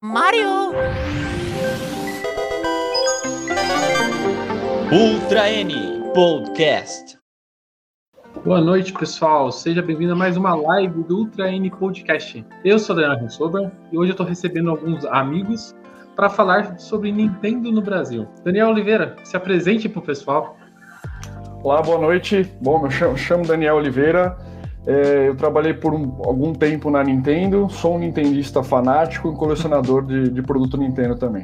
Mario! Ultra N Podcast. Boa noite, pessoal. Seja bem-vindo a mais uma live do Ultra N Podcast. Eu sou Daniel Rensober e hoje eu estou recebendo alguns amigos para falar sobre Nintendo no Brasil. Daniel Oliveira, se apresente para o pessoal. Olá, boa noite. Bom, eu chamo, chamo Daniel Oliveira. É, eu trabalhei por um, algum tempo na Nintendo, sou um nintendista fanático e colecionador de, de produto Nintendo também.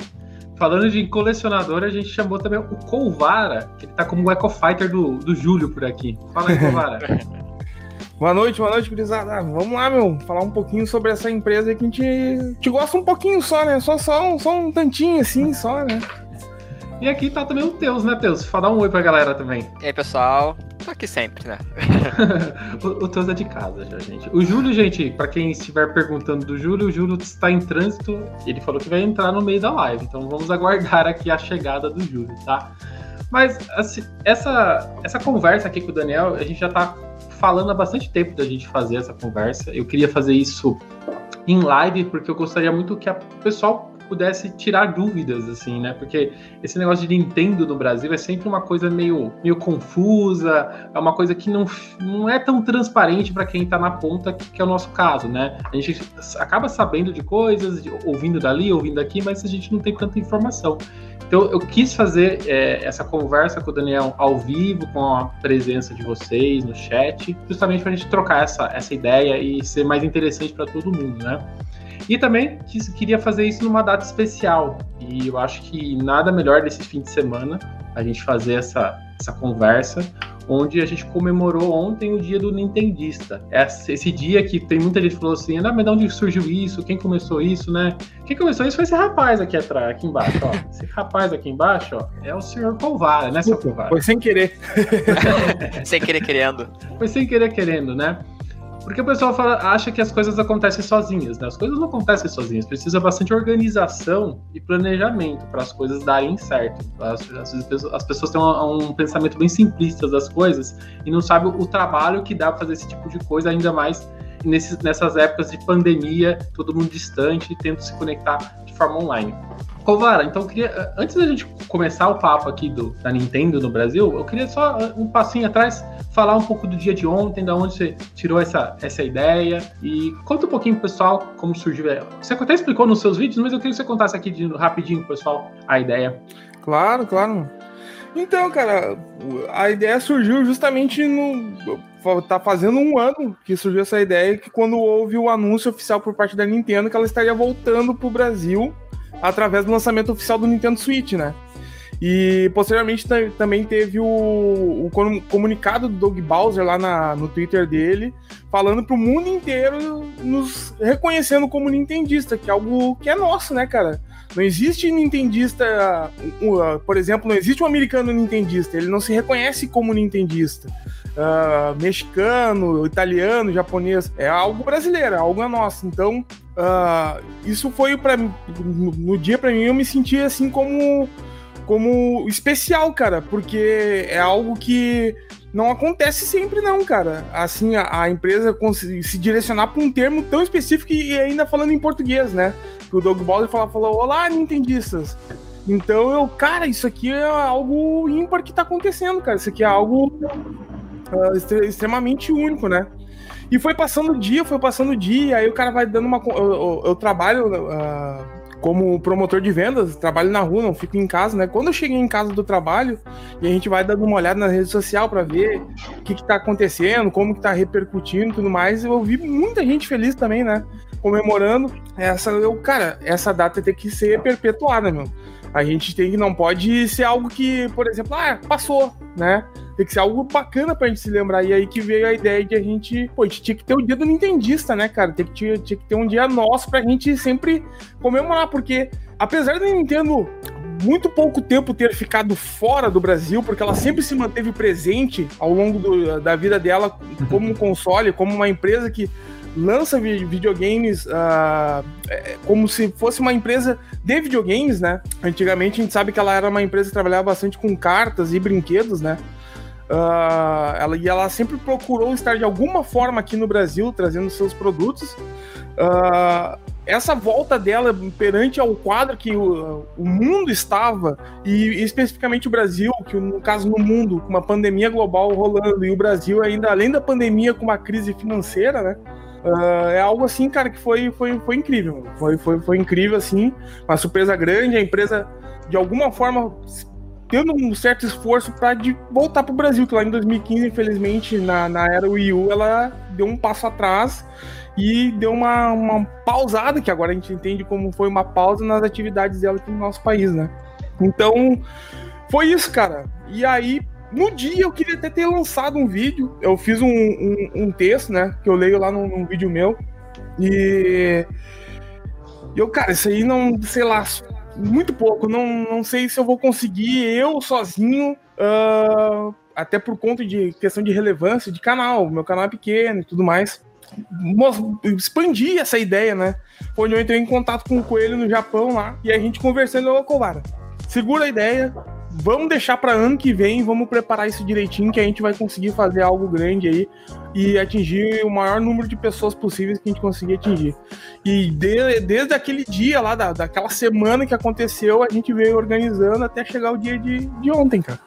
Falando de colecionador, a gente chamou também o Colvara, que ele tá como o Eco Fighter do, do Júlio por aqui. Fala aí, Colvara. boa noite, boa noite, gurizada. Vamos lá, meu, falar um pouquinho sobre essa empresa que a gente, te gosta um pouquinho só, né? Só, só, um, só um tantinho assim, só, né? E aqui tá também o Teus, né, Teus? Fala um oi pra galera também. E aí, pessoal? Tô aqui sempre, né? o, o Teus é de casa já, gente. O Júlio, gente, pra quem estiver perguntando do Júlio, o Júlio está em trânsito. Ele falou que vai entrar no meio da live. Então vamos aguardar aqui a chegada do Júlio, tá? Mas assim, essa, essa conversa aqui com o Daniel, a gente já tá falando há bastante tempo da gente fazer essa conversa. Eu queria fazer isso em live, porque eu gostaria muito que o pessoal pudesse tirar dúvidas, assim, né? Porque esse negócio de Nintendo no Brasil é sempre uma coisa meio, meio confusa, é uma coisa que não, não é tão transparente para quem está na ponta, que, que, é o nosso caso, né? A gente acaba sabendo de coisas, de, ouvindo dali, ouvindo aqui, mas a gente não tem tanta informação. Então eu quis fazer é, essa conversa com o Daniel ao vivo, com a presença de vocês no chat, justamente para a gente trocar essa, essa ideia e ser mais interessante para todo mundo, né? E também quis, queria fazer isso numa data especial. E eu acho que nada melhor desse fim de semana a gente fazer essa, essa conversa, onde a gente comemorou ontem o dia do Nintendista. Esse, esse dia que tem muita gente que falou assim, ah, mas de onde surgiu isso? Quem começou isso, né? Quem começou isso foi esse rapaz aqui atrás, aqui embaixo, ó. Esse rapaz aqui embaixo, ó, é o senhor Colvara, né, seu Colvara? Foi sem querer. sem querer querendo. Foi sem querer querendo, né? Porque o pessoal fala, acha que as coisas acontecem sozinhas, né? As coisas não acontecem sozinhas, precisa bastante organização e planejamento para as coisas darem certo. As, as, as pessoas têm um, um, pensamento bem simplista das coisas e não sabem o, trabalho que dá para fazer esse tipo de coisa, ainda mais nesses, nessas épocas de pandemia, todo mundo distante, tendo se conectar de forma online. Covara, então eu queria, antes da gente começar o papo aqui do, da Nintendo no Brasil, eu queria só um passinho atrás falar um pouco do dia de ontem, da onde você tirou essa, essa ideia e conta um pouquinho pro pessoal como surgiu ela. Você até explicou nos seus vídeos, mas eu queria que você contasse aqui de, rapidinho pro pessoal a ideia. Claro, claro. Então, cara, a ideia surgiu justamente no. Tá fazendo um ano que surgiu essa ideia, que quando houve o anúncio oficial por parte da Nintendo que ela estaria voltando pro Brasil através do lançamento oficial do Nintendo Switch, né? E posteriormente também teve o, o, comunicado do Doug Bowser lá na, no Twitter dele, falando pro mundo inteiro, nos reconhecendo como nintendista, que é algo que é nosso, né, cara? Não existe nintendista, por exemplo, não existe um americano nintendista, ele não se reconhece como nintendista. Uh, mexicano, italiano, japonês, é algo brasileiro, é algo nosso. Então, uh, isso foi para no dia para mim eu me senti assim como como especial, cara, porque é algo que não acontece sempre, não, cara. Assim, a, a empresa se direcionar para um termo tão específico e ainda falando em português, né? Que o Doug Bowser falou, falou Olá, Nintendistas. Então eu, cara, isso aqui é algo ímpar que tá acontecendo, cara. Isso aqui é algo uh, extremamente único, né? E foi passando o dia, foi passando o dia, aí o cara vai dando uma. Eu, eu, eu trabalho. Uh, como promotor de vendas, trabalho na rua, não fico em casa, né? Quando eu cheguei em casa do trabalho, e a gente vai dando uma olhada na rede social para ver o que, que tá acontecendo, como que tá repercutindo e tudo mais, eu vi muita gente feliz também, né? Comemorando essa, eu, cara, essa data tem que ser perpetuada, meu. A gente tem que não pode ser algo que, por exemplo, ah, passou, né? Tem que ser algo bacana pra gente se lembrar. E aí que veio a ideia de a gente. Pô, a gente tinha que ter o dia do Nintendista, né, cara? Tem que, tinha, tinha que ter um dia nosso pra gente sempre comemorar, porque apesar da Nintendo muito pouco tempo ter ficado fora do Brasil, porque ela sempre se manteve presente ao longo do, da vida dela como um console, como uma empresa que lança videogames uh, como se fosse uma empresa de videogames, né? Antigamente a gente sabe que ela era uma empresa que trabalhava bastante com cartas e brinquedos, né? Uh, ela, e ela sempre procurou estar de alguma forma aqui no Brasil, trazendo seus produtos. Uh, essa volta dela perante ao quadro que o, o mundo estava, e especificamente o Brasil, que no caso no mundo, com uma pandemia global rolando, e o Brasil ainda, além da pandemia, com uma crise financeira, né? Uh, é algo assim, cara, que foi, foi, foi incrível. Foi, foi, foi incrível, assim. Uma surpresa grande. A empresa, de alguma forma, tendo um certo esforço para voltar para o Brasil, que lá em 2015, infelizmente, na, na era Wii U, ela deu um passo atrás e deu uma, uma pausada, que agora a gente entende como foi uma pausa nas atividades dela aqui no nosso país, né? Então, foi isso, cara. E aí, no dia, eu queria até ter lançado um vídeo. Eu fiz um, um, um texto, né? Que eu leio lá num, num vídeo meu. E. Eu, cara, isso aí não, sei lá, muito pouco. Não, não sei se eu vou conseguir eu sozinho, uh, até por conta de questão de relevância de canal. Meu canal é pequeno e tudo mais. Expandir essa ideia, né? Foi onde eu entrei em contato com o Coelho no Japão lá e a gente conversando, ô Covara, segura a ideia, vamos deixar para ano que vem, vamos preparar isso direitinho que a gente vai conseguir fazer algo grande aí e atingir o maior número de pessoas possíveis que a gente conseguir atingir. E de, desde aquele dia lá, da, daquela semana que aconteceu, a gente veio organizando até chegar o dia de, de ontem, cara.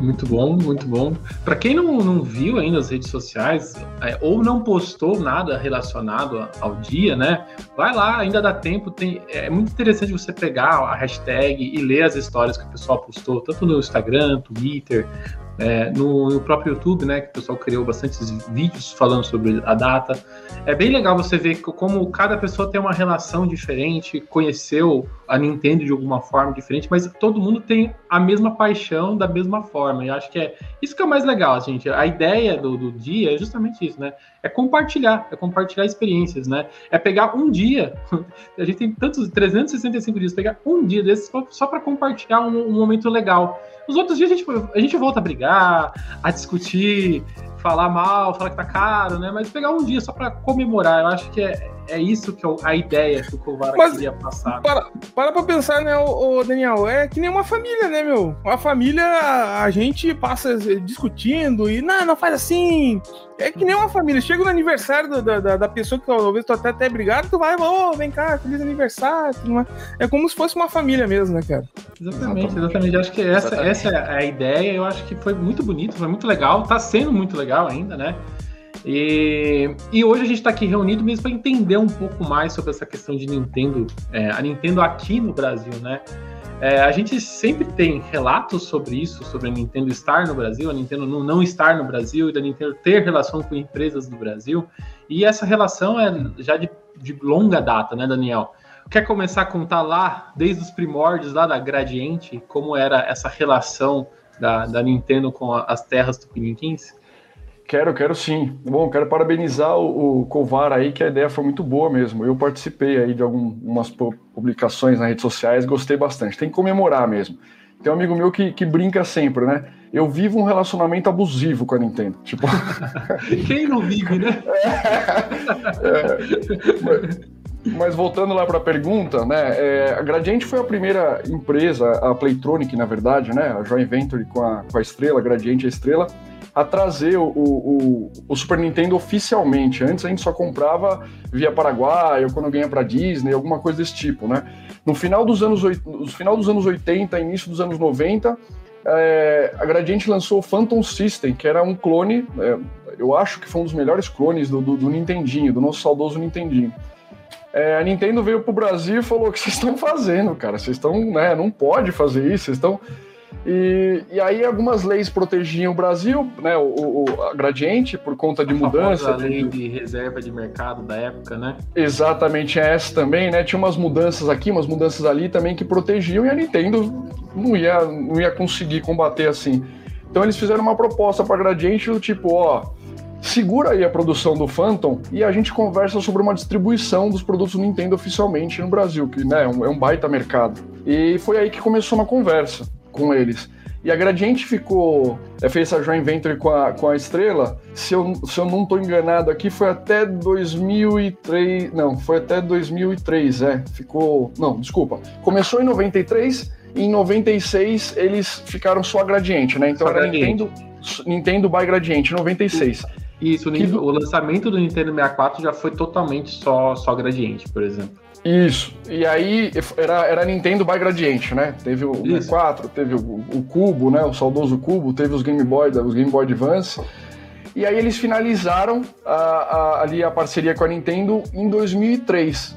Muito bom, muito bom. Para quem não, não viu ainda as redes sociais é, ou não postou nada relacionado ao dia, né? Vai lá, ainda dá tempo. Tem, é muito interessante você pegar a hashtag e ler as histórias que o pessoal postou, tanto no Instagram, Twitter, é, no, no, próprio YouTube, né, que o pessoal criou bastantes vídeos falando sobre a data. É bem legal você ver como cada pessoa tem uma relação diferente, conheceu a Nintendo de alguma forma diferente, mas todo mundo tem a mesma paixão da mesma forma. E acho que é isso que é o mais legal, gente. A ideia do, do dia é justamente isso, né? É compartilhar, é compartilhar experiências, né? É pegar um dia, a gente tem tantos 365 dias, pegar um dia desses só para compartilhar um, um momento legal. Os outros dias a gente, a gente volta a brigar, a discutir, falar mal, falar que tá caro, né? Mas pegar um dia só para comemorar, eu acho que é, é isso que eu, a ideia que o Kovara Mas, queria passar. Para, para pra pensar, né, o, o, Daniel? É que nem uma família, né, meu? Uma família, a gente passa discutindo e, não, não faz assim. É que nem uma família. Chega no aniversário da, da, da pessoa que talvez tu até até brigado, tu vai, ô, oh, vem cá, feliz aniversário. É como se fosse uma família mesmo, né, cara? Exatamente, exatamente. Acho que essa, essa é a ideia. Eu acho que foi muito bonito, foi muito legal. Tá sendo muito legal ainda, né? E, e hoje a gente está aqui reunido mesmo para entender um pouco mais sobre essa questão de Nintendo, é, a Nintendo aqui no Brasil, né? É, a gente sempre tem relatos sobre isso, sobre a Nintendo estar no Brasil, a Nintendo não, estar no Brasil e da Nintendo ter relação com empresas do Brasil. E essa relação é já de, de longa data, né, Daniel? Quer começar a contar lá, desde os primórdios, lá da Gradiente, como era essa relação da, da Nintendo com as terras tupiniquins? Quero, quero sim. Bom, quero parabenizar o, o Covar aí, que a ideia foi muito boa mesmo. Eu participei aí de algumas publicações nas redes sociais, gostei bastante. Tem que comemorar mesmo. Tem um amigo meu que, que brinca sempre, né? Eu vivo um relacionamento abusivo com a Nintendo. Tipo... Quem não vive, né? É, mas voltando lá para a pergunta, né? É, a Gradiente foi a primeira empresa, a Playtronic, na verdade, né? A Joint Venture com a, com a Estrela, a Gradiente a Estrela, a trazer o, o, o, Super Nintendo oficialmente. Antes a gente só comprava via Paraguai ou quando ganha para Disney, alguma coisa desse tipo, né? No final dos anos, no final dos anos 80, início dos anos 90, é, a Gradiente lançou o Phantom System, que era um clone, é, eu acho que foi um dos melhores clones do, do, do Nintendinho, do nosso saudoso Nintendinho. É, a Nintendo veio pro Brasil e falou: o que vocês estão fazendo, cara? Vocês estão, né? Não pode fazer isso, vocês estão e, e aí algumas leis protegiam o Brasil, né, o, o a gradiente, por conta de a mudança. A lei de reserva de mercado da época, né? Exatamente, é essa também, né? Tinha umas mudanças aqui, umas mudanças ali também que protegiam e a Nintendo não ia, não ia conseguir combater assim. Então eles fizeram uma proposta para a Gradiente do tipo, ó, segura aí a produção do Phantom e a gente conversa sobre uma distribuição dos produtos Nintendo oficialmente no Brasil, que né, é um, é um baita mercado. E foi aí que começou uma conversa com eles. E a Gradiente ficou, é, fez essa joint venture com a, com a Estrela, se eu, se eu não estou enganado aqui, foi até 2003, não, foi até 2003, é, ficou, não, desculpa, começou em 93, e em 96 eles ficaram só a Gradiente, né, então só era Nintendo, Nintendo by Gradiente, 96. Isso, que... o lançamento do Nintendo 64 já foi totalmente só, só Gradiente, por exemplo. Isso. E aí era, era Nintendo by Gradiente, né? Teve o Isso. 64, teve o, o Cubo, né? O saudoso Cubo, teve os Game Boy, os Game Boy Advance. E aí eles finalizaram a- a- ali a parceria com a Nintendo em 2003.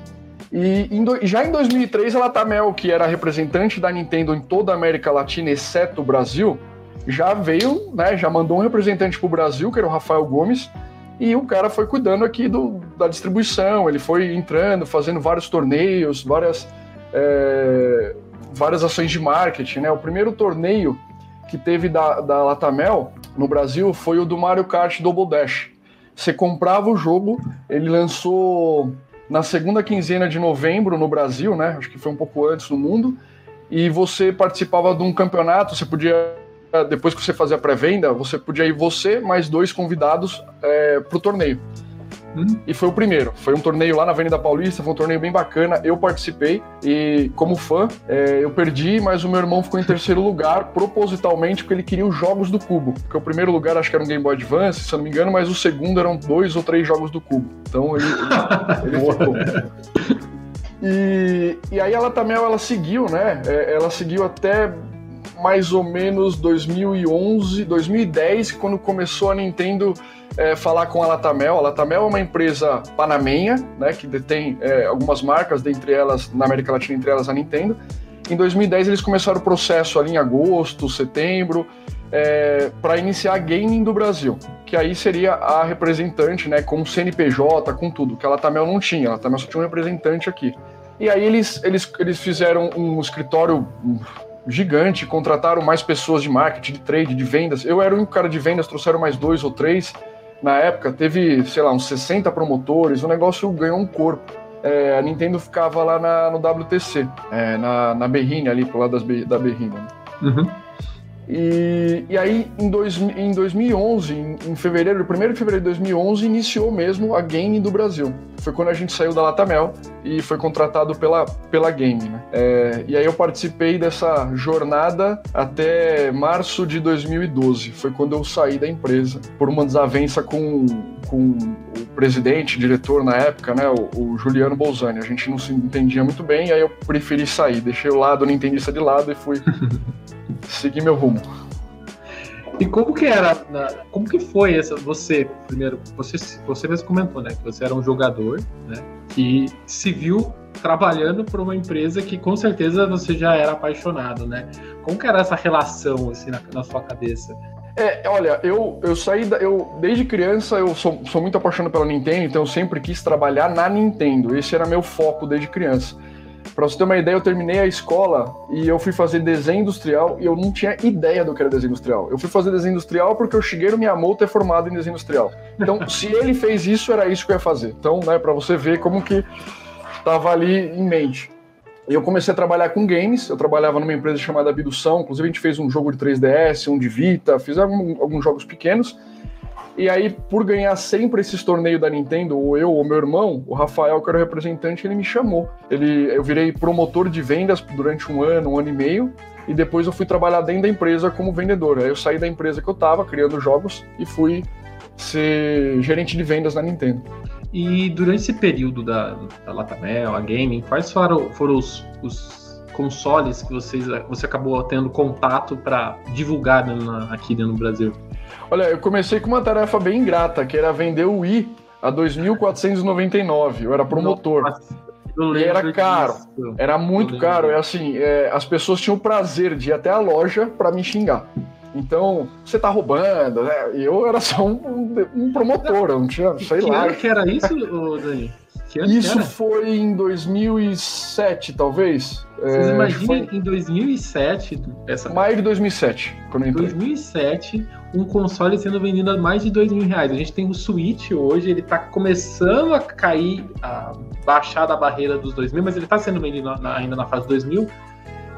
E em do- já em 2003, a Latamel, que era representante da Nintendo em toda a América Latina, exceto o Brasil, já veio, né? Já mandou um representante para o Brasil, que era o Rafael Gomes, e o cara foi cuidando aqui do, da distribuição, ele foi entrando, fazendo vários torneios, várias, é, várias ações de marketing, né? O primeiro torneio que teve da, da Latamel no Brasil foi o do Mario Kart Double Dash. Você comprava o jogo, ele lançou na segunda quinzena de novembro no Brasil, né? Acho que foi um pouco antes no mundo. E você participava de um campeonato, você podia, depois que você fazia a pré-venda, você podia ir você mais dois convidados é, para o torneio. Hum. E foi o primeiro. Foi um torneio lá na Avenida Paulista, foi um torneio bem bacana. Eu participei e, como fã, é, eu perdi, mas o meu irmão ficou em terceiro lugar, propositalmente, porque ele queria os jogos do Cubo. Porque o primeiro lugar acho que era um Game Boy Advance, se eu não me engano, mas o segundo eram dois ou três jogos do Cubo. Então ele, ele, ele ficou. E, e aí ela também ela seguiu, né? É, Ela seguiu até mais ou menos 2011, 2010, quando começou a Nintendo é, falar com a Latamel. A Latamel é uma empresa panamenha, né, que detém é, algumas marcas, dentre elas, na América Latina, entre elas a Nintendo. Em 2010 eles começaram o processo ali em agosto, setembro, é, para iniciar a gaming do Brasil, que aí seria a representante, né, com CNPJ, com tudo, que a Latamel não tinha, a Latamel só tinha um representante aqui. E aí eles, eles, eles fizeram um escritório gigante, contrataram mais pessoas de marketing, de trade, de vendas. Eu era o único cara de vendas, trouxeram mais dois ou três. Na época, teve, sei lá, uns 60 promotores, o negócio ganhou um corpo. É, a Nintendo ficava lá na- no WTC, é, na, na Berrine, ali pro lado das, da Berrine. né? Uhum. E, e aí, em, dois, em 2011, em, em fevereiro, 1 de fevereiro de 2011, iniciou mesmo a Game do Brasil. Foi quando a gente saiu da Latamel e foi contratado pela, pela Game. Né? É, e aí eu participei dessa jornada até março de 2012. Foi quando eu saí da empresa por uma desavença com, com o presidente, diretor na época, né, o, o Juliano Bolzani. A gente não se entendia muito bem, e aí eu preferi sair. Deixei o lado, não entendista de lado e fui seguir meu rumo. E como que era, na- como que foi essa, você, primeiro, você, você mesmo comentou, né, que você era um jogador, né, que se viu trabalhando para uma empresa que com certeza você já era apaixonado, né? Como que era essa relação, assim, na, na sua cabeça? É, olha, eu, eu saí da. Eu, desde criança eu sou, sou muito apaixonado pela Nintendo, então eu sempre quis trabalhar na Nintendo. Esse era meu foco desde criança. Pra você ter uma ideia, eu terminei a escola e eu fui fazer desenho industrial e eu não tinha ideia do que era desenho industrial. Eu fui fazer desenho industrial porque o Shigeru Miyamoto é formado em desenho industrial. Então, se ele fez isso, era isso que eu ia fazer. Então, né, pra você ver como que tava ali em mente. E eu comecei a trabalhar com games, eu trabalhava numa empresa chamada Bidução, inclusive a gente fez um jogo de 3DS, um de Vita, fiz algum- alguns jogos pequenos. E aí, por ganhar sempre esses torneios da Nintendo, ou eu ou meu irmão, o Rafael, que era o representante, ele me chamou. Ele, eu virei promotor de vendas durante um ano, um ano e meio, e depois eu fui trabalhar dentro da empresa como vendedor. Aí eu saí da empresa que eu tava, criando jogos, e fui ser gerente de vendas na Nintendo. E durante esse período da, da Latamel, a gaming, quais foram, foram os, os consoles que vocês, você acabou tendo contato para divulgar na- aqui dentro do Brasil? Olha, eu comecei com uma tarefa bem ingrata, que era vender o Wii a 2.499. Eu era promotor. Nossa, eu E era caro. disso. Era muito caro. É assim, é, as pessoas tinham o prazer de ir até a loja para me xingar. Então, você tá roubando, né? Eu era só um, um promotor, eu não tinha, sei que lá. que era isso, Dani? Que ano Isso que foi em 2007, talvez. Vocês É, imaginem foi em 2007, essa, maio de 2007, quando eu entrei. 2007, um console sendo vendido a mais de dois mil reais. A gente tem o Switch hoje, ele tá começando a cair, a baixar da barreira dos dois mil, mas ele tá sendo vendido na- ainda na fase 2000.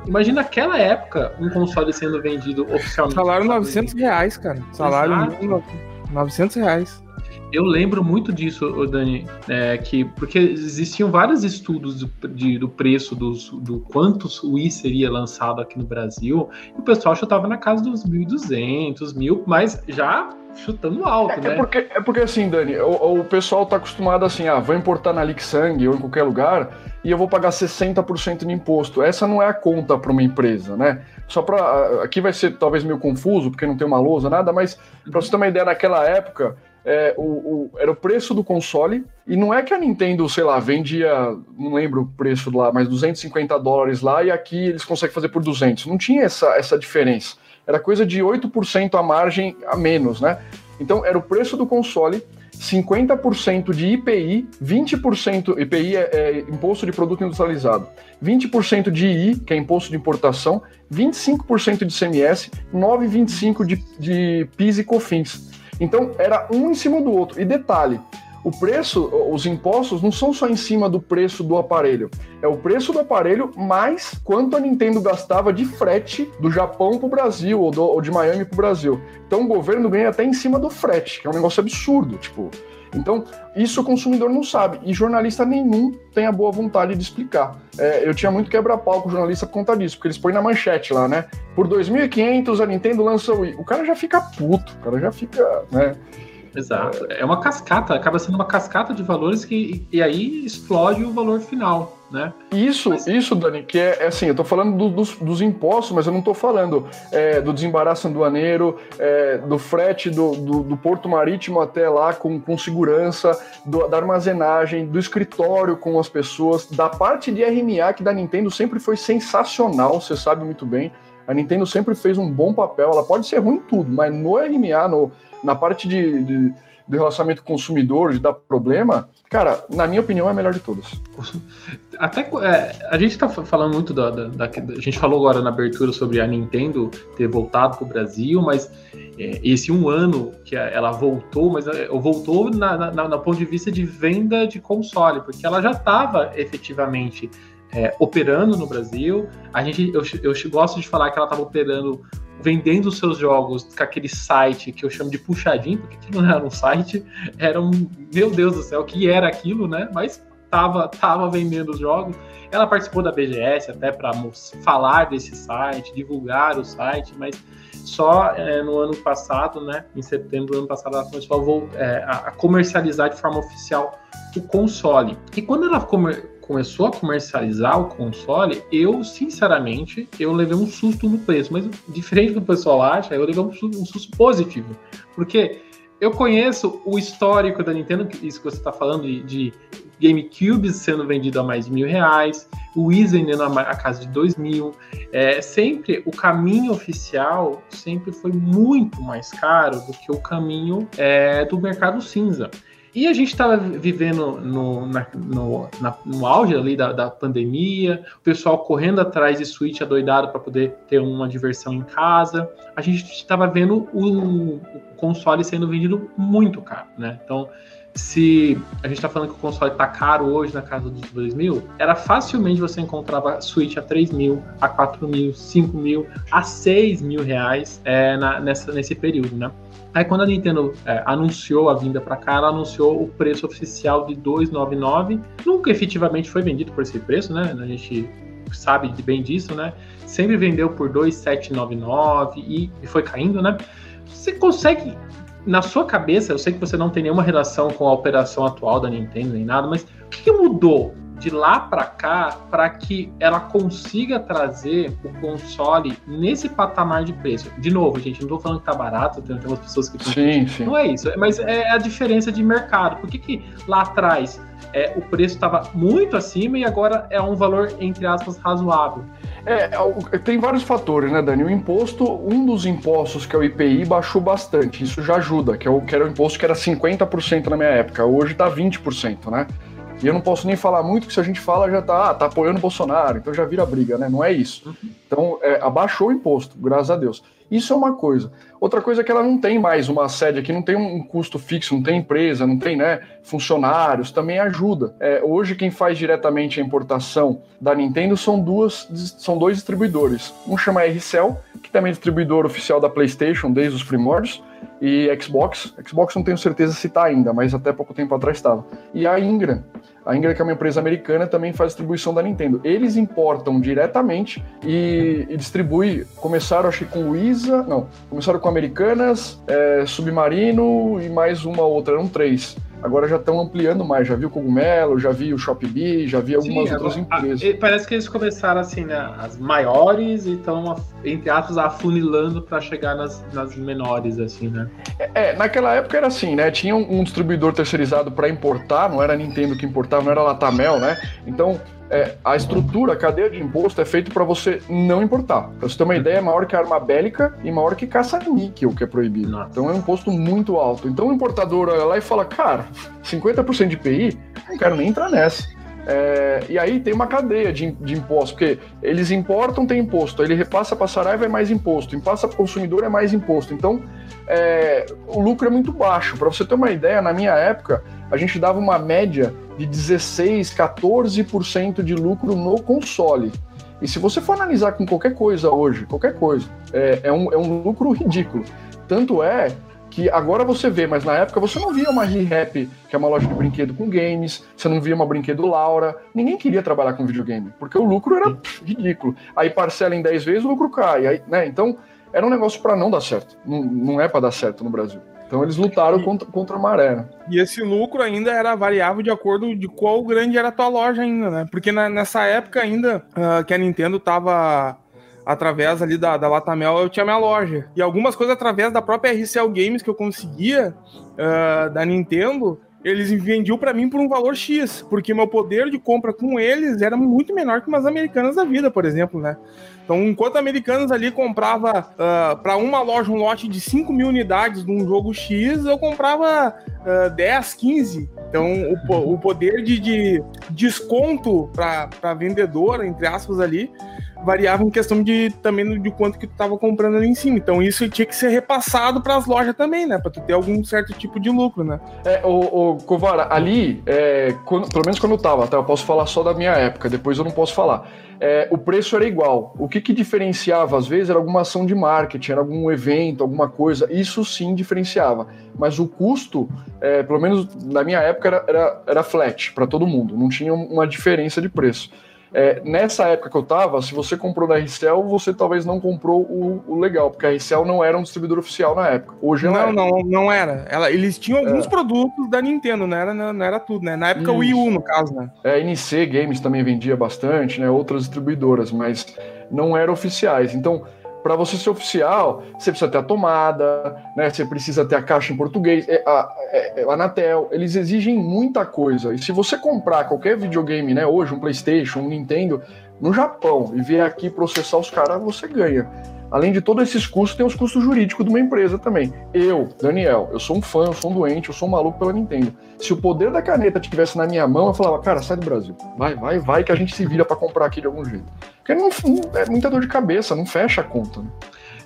Imagina naquela época um console sendo vendido oficialmente. Salário na 900 reais, cara. Salário Exato. Mínimo, 900 reais. Eu lembro muito disso, Dani, é, que porque existiam vários estudos do, de- do preço dos, do quanto o Wii seria lançado aqui no Brasil, e o pessoal chutava na casa dos 1.200, mil, mas já chutando alto, é, né? É porque, é porque assim, Dani, o, o pessoal tá acostumado assim, ah, vou importar na Lixang ou em qualquer lugar e eu vou pagar 60% de imposto. Essa não é a conta para uma empresa, né? Só para aqui vai ser talvez meio confuso porque não tem uma lousa nada, mas para você ter uma ideia, naquela época é, o, o, era o preço do console, e não é que a Nintendo, sei lá, vendia, não lembro o preço lá, mas 250 dólares lá, e aqui eles conseguem fazer por 200. Não tinha essa, essa diferença. Era coisa de 8% a margem a menos, né? Então, era o preço do console, 50% de IPI, 20% IPI é, é, imposto de produto industrializado, 20% de I, que é imposto de importação, 25% de CMS, 9,25% de, de PIS e COFINS. Então era um em cima do outro. E detalhe, o preço, os impostos não são só em cima do preço do aparelho, é o preço do aparelho mais quanto a Nintendo gastava de frete do Japão para o Brasil ou, do, ou de Miami para o Brasil. Então o governo ganha até em cima do frete, que é um negócio absurdo, tipo. Então, isso o consumidor não sabe. E jornalista nenhum tem a boa vontade de explicar. É, eu tinha muito quebra-pau com jornalista por conta disso, porque eles põem na manchete lá, né? Por 2.500 a Nintendo lança o Wii. O cara já fica puto, o cara já fica, né? Exato. É uma cascata, acaba sendo uma cascata de valores que e aí explode o valor final, né? Isso, mas... isso, Dani, que é, é, assim, eu tô falando do, dos, dos, impostos, mas eu não tô falando é, do desembaraço aduaneiro, é, do frete do, do, do, porto marítimo até lá com, com segurança, do, da armazenagem, do escritório com as pessoas, da parte de RMA que da Nintendo sempre foi sensacional, você sabe muito bem. A Nintendo sempre fez um bom papel, ela pode ser ruim em tudo, mas no RMA, no na parte de, de, de relacionamento consumidor, de dar problema, cara, na minha opinião, é a melhor de todas. Até é, a gente tá falando muito da, da, da, A gente falou agora na abertura sobre a Nintendo ter voltado para o Brasil, mas é, esse um ano que ela voltou, mas é, voltou na, na, na ponto de vista de venda de console, porque ela já estava efetivamente é, operando no Brasil. A gente, eu, eu gosto de falar que ela estava operando vendendo os seus jogos com aquele site que eu chamo de puxadinho, porque aquilo não era um site, era um. Meu Deus do céu, o que era aquilo, né? Mas tava, tava vendendo os jogos. Ela participou da BGS até para falar desse site, divulgar o site, mas só é, no ano passado, né, em setembro do ano passado, ela começou a, é, a comercializar de forma oficial o console. E quando ela começou a comercializar o console, eu, sinceramente, eu levei um susto no preço. Mas diferente do pessoal acha, eu levei um susto, um susto positivo. Porque eu conheço o histórico da Nintendo, isso que você está falando de, de GameCube sendo vendido a mais de mil reais, o Wii vendendo a, a casa de dois mil. É, sempre o caminho oficial sempre foi muito mais caro do que o caminho é, do mercado cinza. E a gente estava vivendo no, na, no, na, no, auge ali da, da, pandemia, o pessoal correndo atrás de Switch adoidado para poder ter uma diversão em casa. A gente estava vendo o, o, console sendo vendido muito caro, né? Então, se a gente está falando que o console está caro hoje na casa dos 2 mil, era facilmente você encontrava Switch a 3 mil, a 4 mil, 5 mil, a 6 mil reais é, na, nessa, nesse período, né? Aí quando a Nintendo é, anunciou a vinda para cá, ela anunciou o preço oficial de 299. Nunca efetivamente foi vendido por esse preço, né? A gente sabe bem disso, né? Sempre vendeu por 2,799 e, e foi caindo, né? Você consegue na sua cabeça, eu sei que você não tem nenhuma relação com a operação atual da Nintendo nem nada, mas o que mudou de lá para cá para que ela consiga trazer o console nesse patamar de preço. De novo, gente, não estou falando que tá barato, tem, tem umas pessoas que sim, sim. não é isso, mas é a diferença de mercado. Por que, que lá atrás é, o preço estava muito acima e agora é um valor entre aspas razoável? É, tem vários fatores, né, Dani? O imposto, um dos impostos, que é o IPI, baixou bastante. Isso já ajuda, que, é o, que era o imposto que era 50% na minha época. Hoje está 20%, né? E eu não posso nem falar muito, que se a gente fala já tá, ah, tá apoiando o Bolsonaro, então já vira briga, né? Não é isso. Uhum. Então, é, abaixou o imposto, graças a Deus. Isso é uma coisa. Outra coisa é que ela não tem mais uma sede aqui, não tem um custo fixo, não tem empresa, não tem né, funcionários, também ajuda. É, hoje, quem faz diretamente a importação da Nintendo são, duas, são dois distribuidores. Um chama RCell, que também é distribuidor oficial da PlayStation desde os primórdios, e Xbox. Xbox não tenho certeza se está ainda, mas até pouco tempo atrás estava. E a Ingram. A Ingram, que é uma empresa americana, também faz distribuição da Nintendo. Eles importam diretamente e, e distribuem. Começaram, acho que com o ISA, não, começaram com Americanas, é, Submarino e mais uma outra, eram três agora já estão ampliando mais. Já vi o Cogumelo, já vi o Shopee, já vi algumas Sim, outras agora, empresas. A, parece que eles começaram assim, né? As maiores e estão, entre aspas, afunilando para chegar nas, nas menores, assim, né? É, é, naquela época era assim, né? Tinha um, um distribuidor terceirizado para importar, não era a Nintendo que importava, não era a Latamel, né? Então é, a estrutura, a cadeia de imposto é feita para você não importar. Pra você ter uma ideia, é maior que arma bélica e maior que caça-níquel, que é proibido. Nossa. Então é um imposto muito alto. Então o importador olha lá e fala, cara, 50% de IPI, não quero nem entrar nessa. É, e aí tem uma cadeia de, de impostos, porque eles importam, tem imposto, aí ele repassa para a Saraiva é mais imposto, passa para o consumidor é mais imposto. Então é, o lucro é muito baixo. Para você ter uma ideia, na minha época, a gente dava uma média de 16, 14% de lucro no console. E se você for analisar com qualquer coisa hoje, qualquer coisa, é, é, um, é um lucro ridículo. Tanto é que agora você vê, mas na época você não via uma ReHap, que é uma loja de brinquedo com games, você não via uma brinquedo Laura, ninguém queria trabalhar com videogame, porque o lucro era ridículo. Aí parcela em 10 vezes, o lucro cai. Aí, né? Então, era um negócio para não dar certo. Não, não é para dar certo no Brasil. Então eles lutaram e, contra, contra a maré. Né? E esse lucro ainda era variável de acordo de qual grande era a tua loja ainda, né? Porque na, nessa época ainda uh, que a Nintendo tava através ali da, da Latamel, eu tinha minha loja. E algumas coisas através da própria RCL Games que eu conseguia uh, da Nintendo, eles vendiam para mim por um valor X, porque meu poder de compra com eles era muito menor que umas americanas da vida, por exemplo, né? Então, enquanto americanos ali comprava uh, ah, para uma loja um lote de 5 mil unidades de um jogo X, eu comprava uh, 10, 15. Então, o, o poder de, de desconto para vendedora, entre aspas, ali, variava em questão de também de quanto que tu estava comprando ali em cima. Então isso tinha que ser repassado para as lojas também, né? Para tu ter algum certo tipo de lucro, né? É, o, o Covara, ali, é, quando, pelo menos quando eu tava, tá? Eu posso falar só da minha época, depois eu não posso falar. É, o preço era igual. O que, que diferenciava, às vezes, era alguma ação de marketing, era algum evento, alguma coisa. Isso sim diferenciava. Mas o custo, é, pelo menos na minha época, era, era, era flat para todo mundo. Não tinha uma diferença de preço. É, nessa época que eu tava, se você comprou da RCL, você talvez não comprou o, o, legal, porque a RCL não era um distribuidor oficial na época. Hoje não, é. não, não era. Ela, eles tinham alguns é. produtos da Nintendo, não era, não, não era tudo, né? Na época o Wii U, no caso, né? É, a NC Games também vendia bastante, né? Outras distribuidoras, mas não eram oficiais. Então, para você ser oficial, você precisa ter a tomada, né? Você precisa ter a caixa em português, é, a, é, a Anatel, eles exigem muita coisa. E se você comprar qualquer videogame, né, hoje um PlayStation, um Nintendo, no Japão e vier aqui processar os caras, você ganha. Além de todos esses custos, tem os custos jurídicos de uma empresa também. Eu, Daniel, eu sou um fã, eu sou um doente, eu sou um maluco pela Nintendo. Se o poder da caneta estivesse na minha mão, eu falava, cara, sai do Brasil. Vai, vai, vai, que a gente se vira para comprar aqui de algum jeito. Porque não, é muita dor de cabeça, não fecha a conta. Né?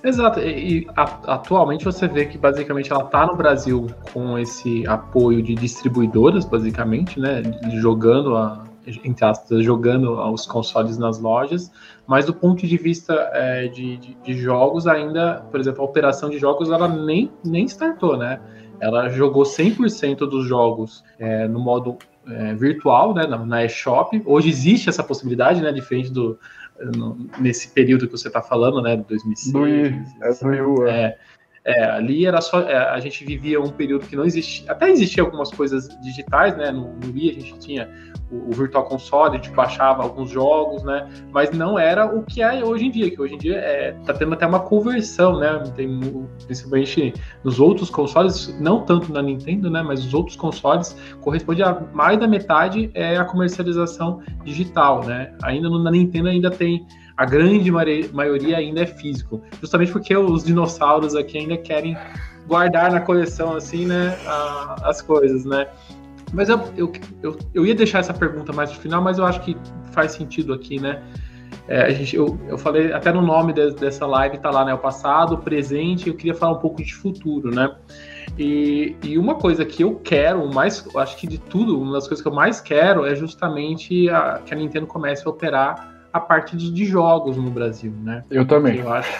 Exato, e, e a, atualmente você vê que basicamente ela está no Brasil com esse apoio de distribuidoras, basicamente, né? Jogando a, entre aspas, jogando os consoles nas lojas, mas do ponto de vista é, de, de, de, jogos, ainda, por exemplo, a operação de jogos, ela nem, nem startou, né? Ela jogou 100% dos jogos é, no modo é, virtual, né, na, na eShop. Hoje existe essa possibilidade, né, diferente do no, nesse período que você está falando, né, de 2006. Do I, é, do I, é. É ali era só. É, a gente vivia um período que não existia. Até existia algumas coisas digitais, né? No, no Wii a gente tinha o, o, Virtual Console, a gente baixava alguns jogos, né? Mas não era o que é hoje em dia, que hoje em dia é, tá tendo até uma conversão, né? Tem, principalmente nos outros consoles, não tanto na Nintendo, né? Mas os outros consoles corresponde a mais da metade é a comercialização digital, né? Ainda no, na Nintendo ainda tem a grande maioria ainda é físico, justamente porque os dinossauros aqui ainda querem guardar na coleção assim, né, a, as coisas, né? Mas eu, eu, eu, eu, ia deixar essa pergunta mais no final, mas eu acho que faz sentido aqui, né? É, a gente, eu, eu falei até no nome de, dessa live, tá lá, né? O passado, o presente, eu queria falar um pouco de futuro, né? E, e uma coisa que eu quero, mais, acho que de tudo, uma das coisas que eu mais quero é justamente a, que a Nintendo comece a operar a parte de, de jogos no Brasil, né? Eu também. Eu acho,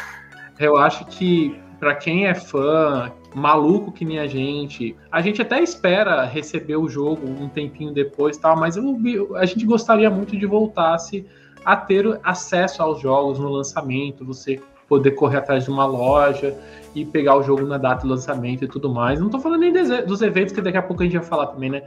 eu acho que para quem é fã, maluco que nem a gente, a gente até espera receber o jogo um tempinho depois, tal, mas eu, a gente gostaria muito de voltasse a ter acesso aos jogos no lançamento, você poder correr atrás de uma loja e pegar o jogo na data de lançamento e tudo mais. Não tô falando nem dos eventos, que daqui a pouco a gente vai falar também, né?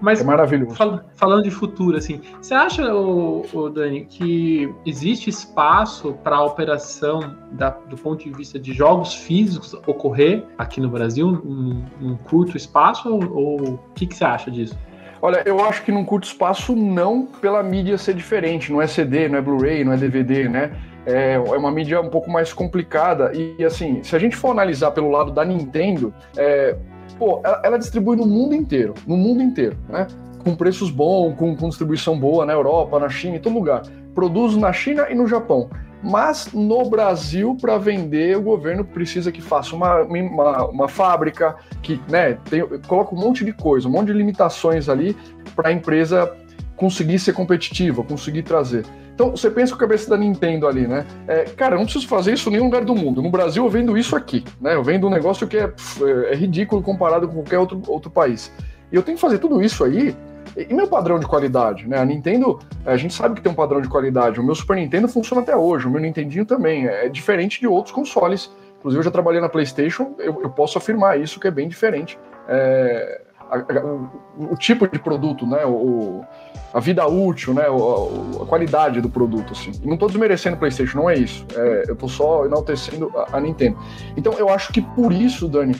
Mas é maravilhoso. Fal falando de futuro, assim, você acha, o, o Dani, que existe espaço para a operação da, do ponto de vista de jogos físicos ocorrer aqui no Brasil, num, num curto espaço, ou o que, que você acha disso? Olha, eu acho que num curto espaço não pela mídia ser diferente, não é CD, não é Blu-ray, não é DVD, né? É, é uma mídia um pouco mais complicada e assim, se a gente for analisar pelo lado da Nintendo, é, pô, ela, ela, distribui no mundo inteiro, no mundo inteiro, né? Com preços bons, com, com distribuição boa na Europa, na China, em todo lugar. Produz na China e no Japão. Mas no Brasil, para vender, o governo precisa que faça uma, uma, uma fábrica, que né, tem, coloca um monte de coisa, um monte de limitações ali para a empresa conseguir ser competitiva, conseguir trazer. Então, você pensa com a cabeça da Nintendo ali, né? É, cara, eu não preciso fazer isso em nenhum lugar do mundo. No Brasil, eu vendo isso aqui, né? Eu vendo um negócio que é, é, é ridículo comparado com qualquer outro, outro país. E eu tenho que fazer tudo isso aí e meu padrão de qualidade, né? A Nintendo, a gente sabe que tem um padrão de qualidade. O meu Super Nintendo funciona até hoje, o meu Nintendinho também. É diferente de outros consoles. Inclusive, eu já trabalhei na PlayStation, eu, eu posso afirmar isso, que é bem diferente. É, a, a, o, o, tipo de produto, né? O, a vida útil, né? a qualidade do produto, assim. Não estou desmerecendo o PlayStation, não é isso. É, eu estou só enaltecendo a, a Nintendo. Então, eu acho que por isso, Dani,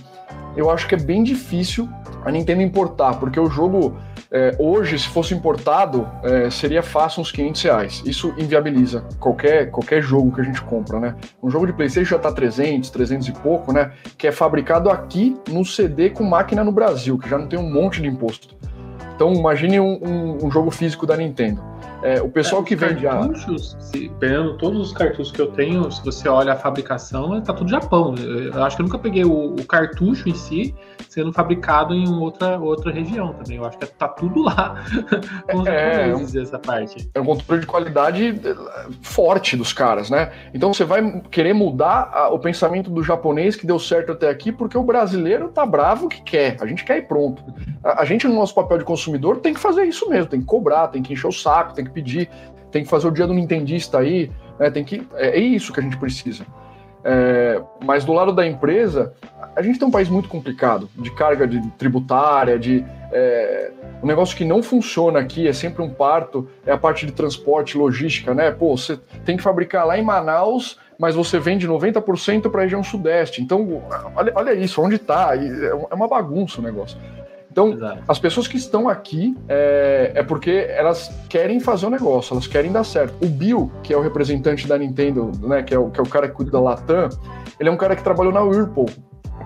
eu acho que é bem difícil a Nintendo importar, porque o jogo é, hoje, se fosse importado, é, seria fácil uns 500 reais. Isso inviabiliza qualquer, qualquer jogo que a gente compra, né? Um jogo de PlayStation já tá 300, 300 e pouco, né? Que é fabricado aqui no CD com máquina no Brasil, que já não tem um monte de imposto. Então, imagine um, um, um jogo físico da Nintendo. É, o pessoal é, que vende cartuchos, a. Se, pegando todos os cartuchos que eu tenho, se você olha a fabricação, tá tudo Japão. Eu acho que eu nunca peguei o, o cartucho em si sendo fabricado em outra, outra região também. Eu acho que tá tudo lá é, japoneses, essa parte. É um controle de qualidade eh, forte dos caras, né? Então você vai querer mudar a, o pensamento do japonês que deu certo até aqui, porque o brasileiro tá bravo que quer. A gente quer ir pronto. A, a gente, no nosso papel de consumidor, tem que fazer isso mesmo, tem que cobrar, tem que encher o saco, tem que pedir, tem que fazer o dia do Nintendista aí, né? Tem que. É, é isso que a gente precisa. É, mas do lado da empresa, a gente tem um país muito complicado, de carga de tributária, de é, um negócio que não funciona aqui, é sempre um parto, é a parte de transporte, logística, né? Pô, você tem que fabricar lá em Manaus, mas você vende 90% para a região sudeste. Então, olha, olha isso, onde está? É uma bagunça o negócio. Então, Exato. as pessoas que estão aqui é, é, porque elas querem fazer o um negócio, elas querem dar certo. O Bill, que é o representante da Nintendo, né, que é o, que é o cara que cuida da Latam, ele é um cara que trabalhou na Whirlpool,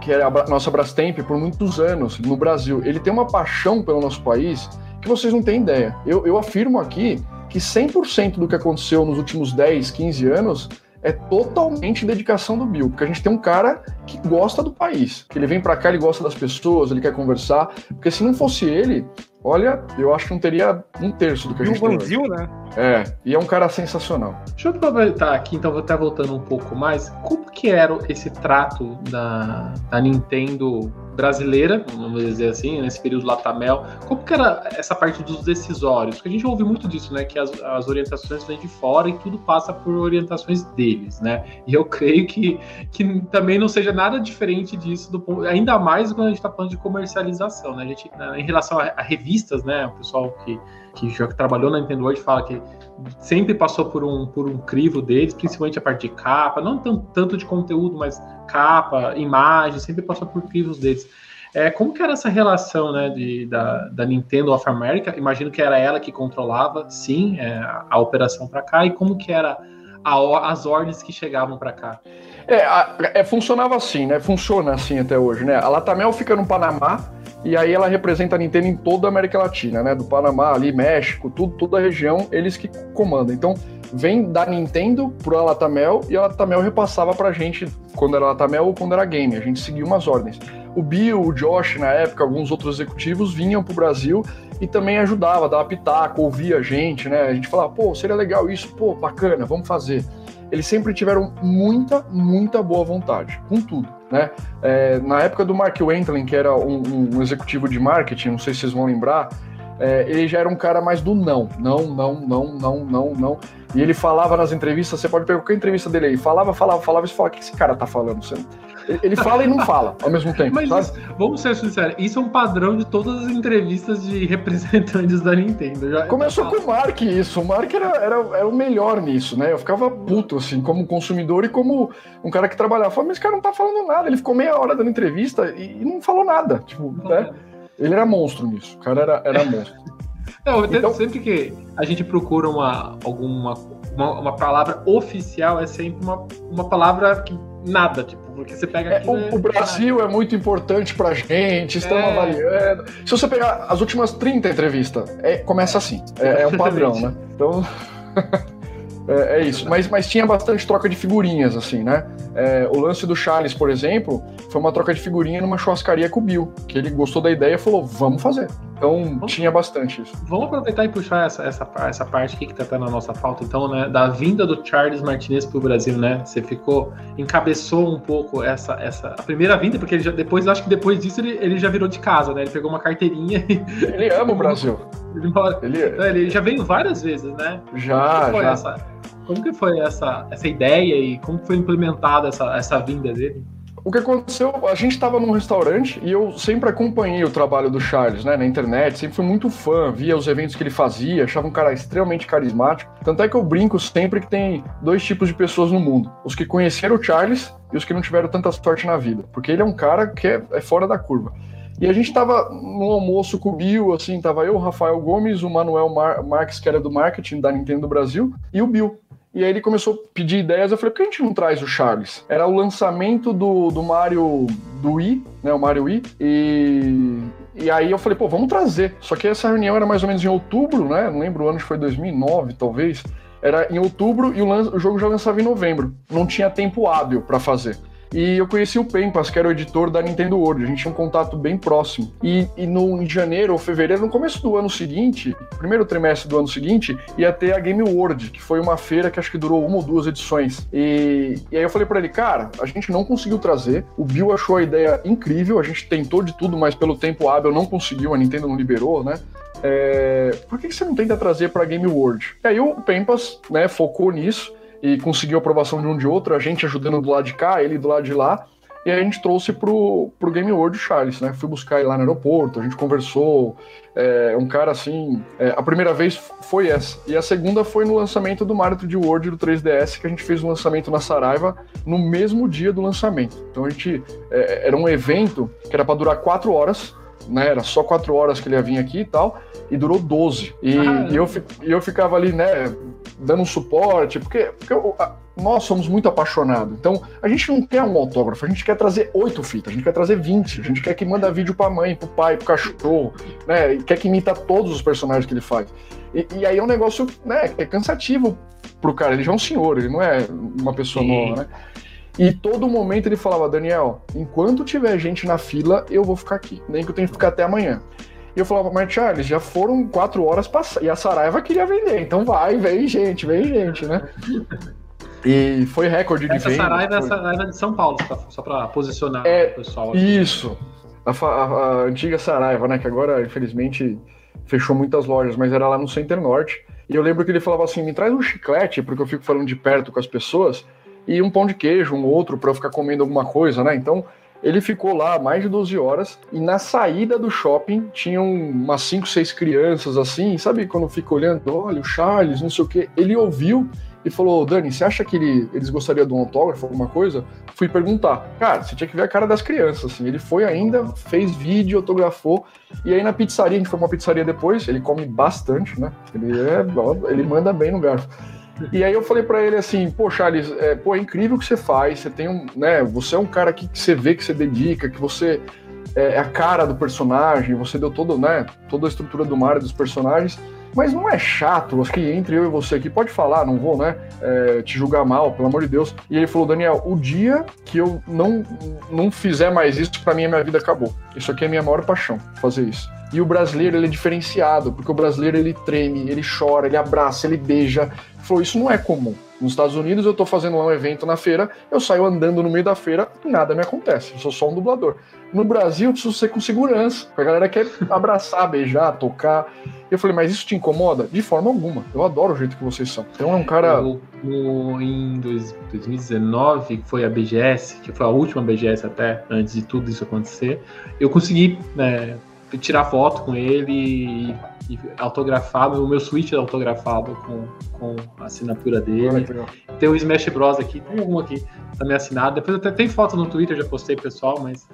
que é a nossa Brastemp por muitos anos no Brasil. Ele tem uma paixão pelo nosso país que vocês não têm ideia. Eu, eu afirmo aqui que 100% do que aconteceu nos últimos 10, 15 anos é totalmente dedicação do Bill, porque a gente tem um cara que gosta do país, que ele vem para cá, ele gosta das pessoas, ele quer conversar, porque se não fosse ele, olha, eu acho que não teria um terço do que a gente tem. Brasil, né? É, e é um cara sensacional. Deixa eu aproveitar aqui, então vou estar voltando um pouco mais. Como que era esse trato da, da Nintendo brasileira, vamos dizer assim, nesse período Latamel, como que era essa parte dos decisórios? Porque a gente ouve muito disso, né? Que as, as orientações vêm de fora e tudo passa por orientações deles, né? E eu creio que, que também não seja nada diferente disso, do, ainda mais quando a gente está falando de comercialização, né? A gente, em relação a, a revistas, né? O pessoal que, que já trabalhou na Nintendo World fala que sempre passou por um, por um crivo deles, principalmente a parte de capa, não tanto, tanto de conteúdo, mas capa, imagem, sempre passou por crivos deles. É, como que era essa relação né, de, da, da Nintendo of America? Imagino que era ela que controlava, sim, é, a operação para cá, e como que era a, as ordens que chegavam para cá? É, é, funcionava assim, né? Funciona assim até hoje, né? A Latamel fica no Panamá, e aí ela representa a Nintendo em toda a América Latina, né? Do Panamá, ali, México, tudo, toda a região, eles que comandam. Então, vem da Nintendo pro Latamel e a Latamel repassava pra gente quando era Latamel ou quando era game. A gente seguia umas ordens. O Bill, o Josh, na época, alguns outros executivos vinham pro Brasil e também ajudava, dava pitaco, ouvia a gente, né? A gente falava, pô, seria legal isso, pô, bacana, vamos fazer. Eles sempre tiveram muita, muita boa vontade, com tudo né? É, na época do Mark Wendling, que era um, um, executivo de marketing, não sei se vocês vão lembrar, é, ele já era um cara mais do não, não, não, não, não, não, não. E ele falava nas entrevistas, você pode pegar qualquer entrevista dele aí, falava, falava, falava, e você fala, o que esse cara tá falando? Você, ele fala e não fala ao mesmo tempo. Mas isso, vamos ser sinceros, isso é um padrão de todas as entrevistas de representantes da Nintendo. Já, Começou com o Mark isso. O Mark era, era, era, o melhor nisso, né? Eu ficava puto, assim, como consumidor e como um cara que trabalhava. Eu falei, mas esse cara não tá falando nada. Ele ficou meia hora dando entrevista e, e não falou nada. Tipo, né? Ele era monstro nisso. O cara era, era monstro. Não, então, sempre que a gente procura uma, alguma uma, uma, palavra oficial, é sempre uma, uma palavra que nada, tipo, porque você pega aqui, é, o, né, o, Brasil é muito importante pra gente, estamos é. avaliando. Se você pegar as últimas 30 entrevistas, é, começa assim. É, é um padrão, né? Então. É, é, isso, mas, mas tinha bastante troca de figurinhas, assim, né? É, o lance do Charles, por exemplo, foi uma troca de figurinha numa churrascaria com o Bill, que ele gostou da ideia e falou, vamos fazer. Então vamos, tinha bastante isso. Vamos aproveitar e puxar essa, essa, essa parte aqui que tá na nossa falta, então, né? Da vinda do Charles Martinez pro Brasil, né? Você ficou, encabeçou um pouco essa, essa a primeira vinda, porque ele já, depois, acho que depois disso ele, ele já virou de casa, né? Ele pegou uma carteirinha e... Ele ama o Brasil. Ele, ele, ele já veio várias vezes, né? Já, já. Essa, como que foi essa, essa ideia e como foi implementada essa, essa vinda dele? O que aconteceu, a gente estava num restaurante e eu sempre acompanhei o trabalho do Charles, né, na internet, sempre fui muito fã, via os eventos que ele fazia, achava um cara extremamente carismático. Tanto é que eu brinco sempre que tem dois tipos de pessoas no mundo: os que conheceram o Charles e os que não tiveram tanta sorte na vida, porque ele é um cara que é, é fora da curva. E a gente estava no almoço com o Bill, assim, tava eu, o Rafael Gomes, o Manuel Mar Marques, que era do marketing da Nintendo Brasil, e o Bill. E aí ele começou a pedir ideias. Eu falei, por que a gente não traz o Charles? Era o lançamento do, do Mario do Wii, né? O Mario Wii. E, e aí eu falei, pô, vamos trazer. Só que essa reunião era mais ou menos em outubro, né? Não lembro o ano, foi 2009, talvez. Era em outubro e o, o jogo já lançava em novembro. Não tinha tempo hábil para fazer. E eu conheci o Pempas, que era o editor da Nintendo World. A gente tinha um contato bem próximo. E, e no, em janeiro ou fevereiro, no começo do ano seguinte, primeiro trimestre do ano seguinte, ia ter a Game World, que foi uma feira que acho que durou uma ou duas edições. E, e aí eu falei para ele, cara, a gente não conseguiu trazer. O Bill achou a ideia incrível. A gente tentou de tudo, mas pelo tempo hábil não conseguiu. A Nintendo não liberou, né? É, por que você não tenta trazer para Game World? E aí o Pempas né, focou nisso e conseguiu aprovação de um de outro, a gente ajudando do lado de cá, ele do lado de lá. E a gente trouxe pro, pro Game World Charles, né? Fui buscar ele lá no aeroporto, a gente conversou. É, um cara assim. É, a primeira vez foi essa. E a segunda foi no lançamento do Mario 3D World do 3DS, que a gente fez o um lançamento na Saraiva no mesmo dia do lançamento. Então a gente. É, era um evento que era para durar quatro horas né? Era só quatro horas que ele ia vir aqui e tal, e durou 12. E, ah, e eu, e eu ficava ali, né, dando um suporte, porque, porque eu, a, nós somos muito apaixonados. Então, a gente não quer um autógrafo, a gente quer trazer oito fitas, a gente quer trazer 20, a gente quer que manda vídeo pra mãe, pro pai, pro cachorro, né? E quer que imita todos os personagens que ele faz. E, e aí é um negócio, né, é cansativo pro cara, ele já é um senhor, ele não é uma pessoa Sim. nova, né? E todo momento ele falava, Daniel, enquanto tiver gente na fila, eu vou ficar aqui, nem que eu tenha que ficar até amanhã. E eu falava, mas Charles, já foram quatro horas passadas. E a Saraiva queria vender, então vai, vem gente, vem gente, né? E foi recorde de Essa venda. Saraiva é a Saraiva de São Paulo, só para posicionar é, o pessoal. Isso. A, a, a, antiga Saraiva, né? Que agora, infelizmente, fechou muitas lojas, mas era lá no Center Norte. E eu lembro que ele falava assim: me traz um chiclete, porque eu fico falando de perto com as pessoas, e um pão de queijo, um outro, para eu ficar comendo alguma coisa, né? Então ele ficou lá mais de 12 horas e na saída do shopping tinham umas 5, 6 crianças assim, sabe quando fica olhando, olha o Charles, não sei o que. Ele ouviu e falou: Dani, você acha que ele, eles gostariam de um autógrafo, alguma coisa? Fui perguntar. Cara, você tinha que ver a cara das crianças, assim. Ele foi ainda, fez vídeo, autografou. E aí na pizzaria, a gente foi uma pizzaria depois, ele come bastante, né? Ele, é, ele manda bem no garfo. E aí eu falei para ele assim, pô, Charles, é, pô, é incrível o que você faz, você tem um, né, você é um cara que, que você vê que você dedica, que você é, é a cara do personagem, você deu todo, né, toda a estrutura do mar dos personagens, mas não é chato, acho que entre eu e você aqui, pode falar, não vou, né, é, te julgar mal, pelo amor de Deus. E ele falou, Daniel, o dia que eu não, não fizer mais isso, para mim a minha vida acabou. Isso aqui é a minha maior paixão, fazer isso. E o brasileiro, ele é diferenciado, porque o brasileiro, ele treme, ele chora, ele abraça, ele beija. Falou, isso não é comum. Nos Estados Unidos, eu tô fazendo lá um evento na feira, eu saio andando no meio da feira nada me acontece. Eu sou só um dublador. No Brasil, eu preciso ser com segurança. A galera quer abraçar, beijar, tocar. Eu falei, mas isso te incomoda? De forma alguma. Eu adoro o jeito que vocês são. Então é um cara. Eu, em dois- 2019, que foi a BGS, que foi a última BGS até, antes de tudo isso acontecer, eu consegui né, tirar foto com ele e, e autografar, o meu Switch é autografado com, com a assinatura Olha dele. legal. Tem o Smash Bros aqui, tem algum aqui também assinado. Depois até tem foto no Twitter, já postei pessoal, mas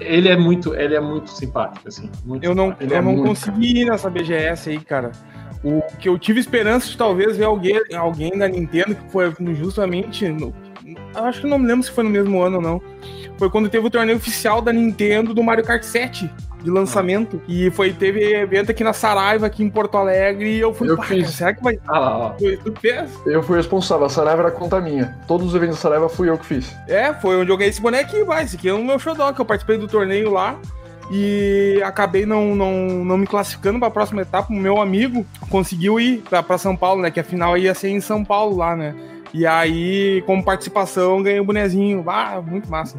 ele é muito, ele é muito simpático, assim. muito Eu não, simpático. Ele é eu não muito, consegui ir nessa BGS aí, cara. O que eu tive esperança de talvez ver alguém, alguém da Nintendo que foi justamente. No, eu acho que não me lembro se foi no mesmo ano ou não. Foi quando teve o torneio oficial da Nintendo do Mario Kart 7 de lançamento. E foi, teve evento aqui na Saraiva, aqui em Porto Alegre, e eu fui. Eu "Pá, fiz. será que vai. Ah lá, ó. Tu fez? Eu fui responsável, a Saraiva era conta minha. Todos os eventos da Saraiva fui eu que fiz. É, foi onde eu ganhei esse bonequinho, vai. Esse aqui é o meu xodó, que eu participei do torneio lá. E acabei não, não, não me classificando para a próxima etapa. O meu amigo conseguiu ir para São Paulo, né? Que a final ia ser em São Paulo lá, né? E aí, como participação, ganhei o bonezinho. Ah, muito massa.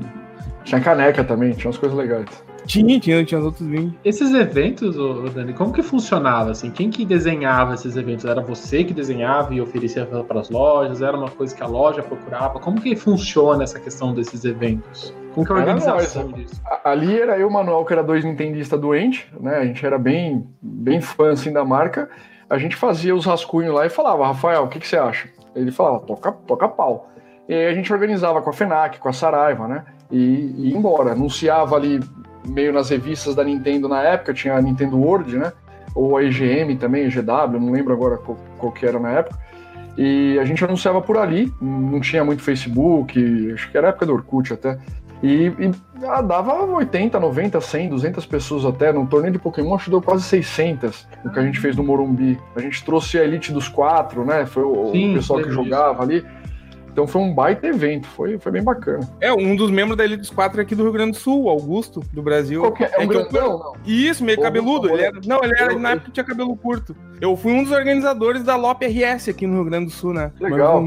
Tinha caneca também, tinha umas coisas legais. Tinha, tinha, tinha os outros vinhos. Esses eventos, ô, ô, Dani, como que funcionava assim? Quem que desenhava esses eventos? Era você que desenhava e oferecia para as lojas? Era uma coisa que a loja procurava? Como que funciona essa questão desses eventos? Como que é a Era organização disso? Ali era eu, e o Manuel, que era dois nintendistas doentes, né? A gente era bem, bem fã assim da marca. A gente fazia os rascunhos lá e falava, Rafael, o que, que você acha? Ele falava, toca, toca pau. E aí a gente organizava com a FENAC, com a Saraiva, né? E, e ia embora. Anunciava ali meio nas revistas da Nintendo na época, tinha a Nintendo World, né? Ou a EGM também, EGW, não lembro agora qual, qual que era na época. E a gente anunciava por ali, não tinha muito Facebook, acho que era a época do Orkut até. E, e ah, dava 80, 90, 100, 200 pessoas até. No torneio de Pokémon, acho que deu quase 600 no que a gente fez no Morumbi. A gente trouxe a Elite dos Quatro, né? Foi o, o Sim, pessoal que jogava ali. Então foi um baita evento, foi, foi bem bacana. É, um dos membros da Elite dos Quatro aqui do Rio Grande do Sul, Augusto, do Brasil. Qual que é? É um eu- grandão, não? Isso, meio Ô, cabeludo. Ele era, não, ele era, Eu- na época tinha cabelo curto. Eu fui um dos organizadores da LOP RS aqui no Rio Grande do Sul, né? Legal.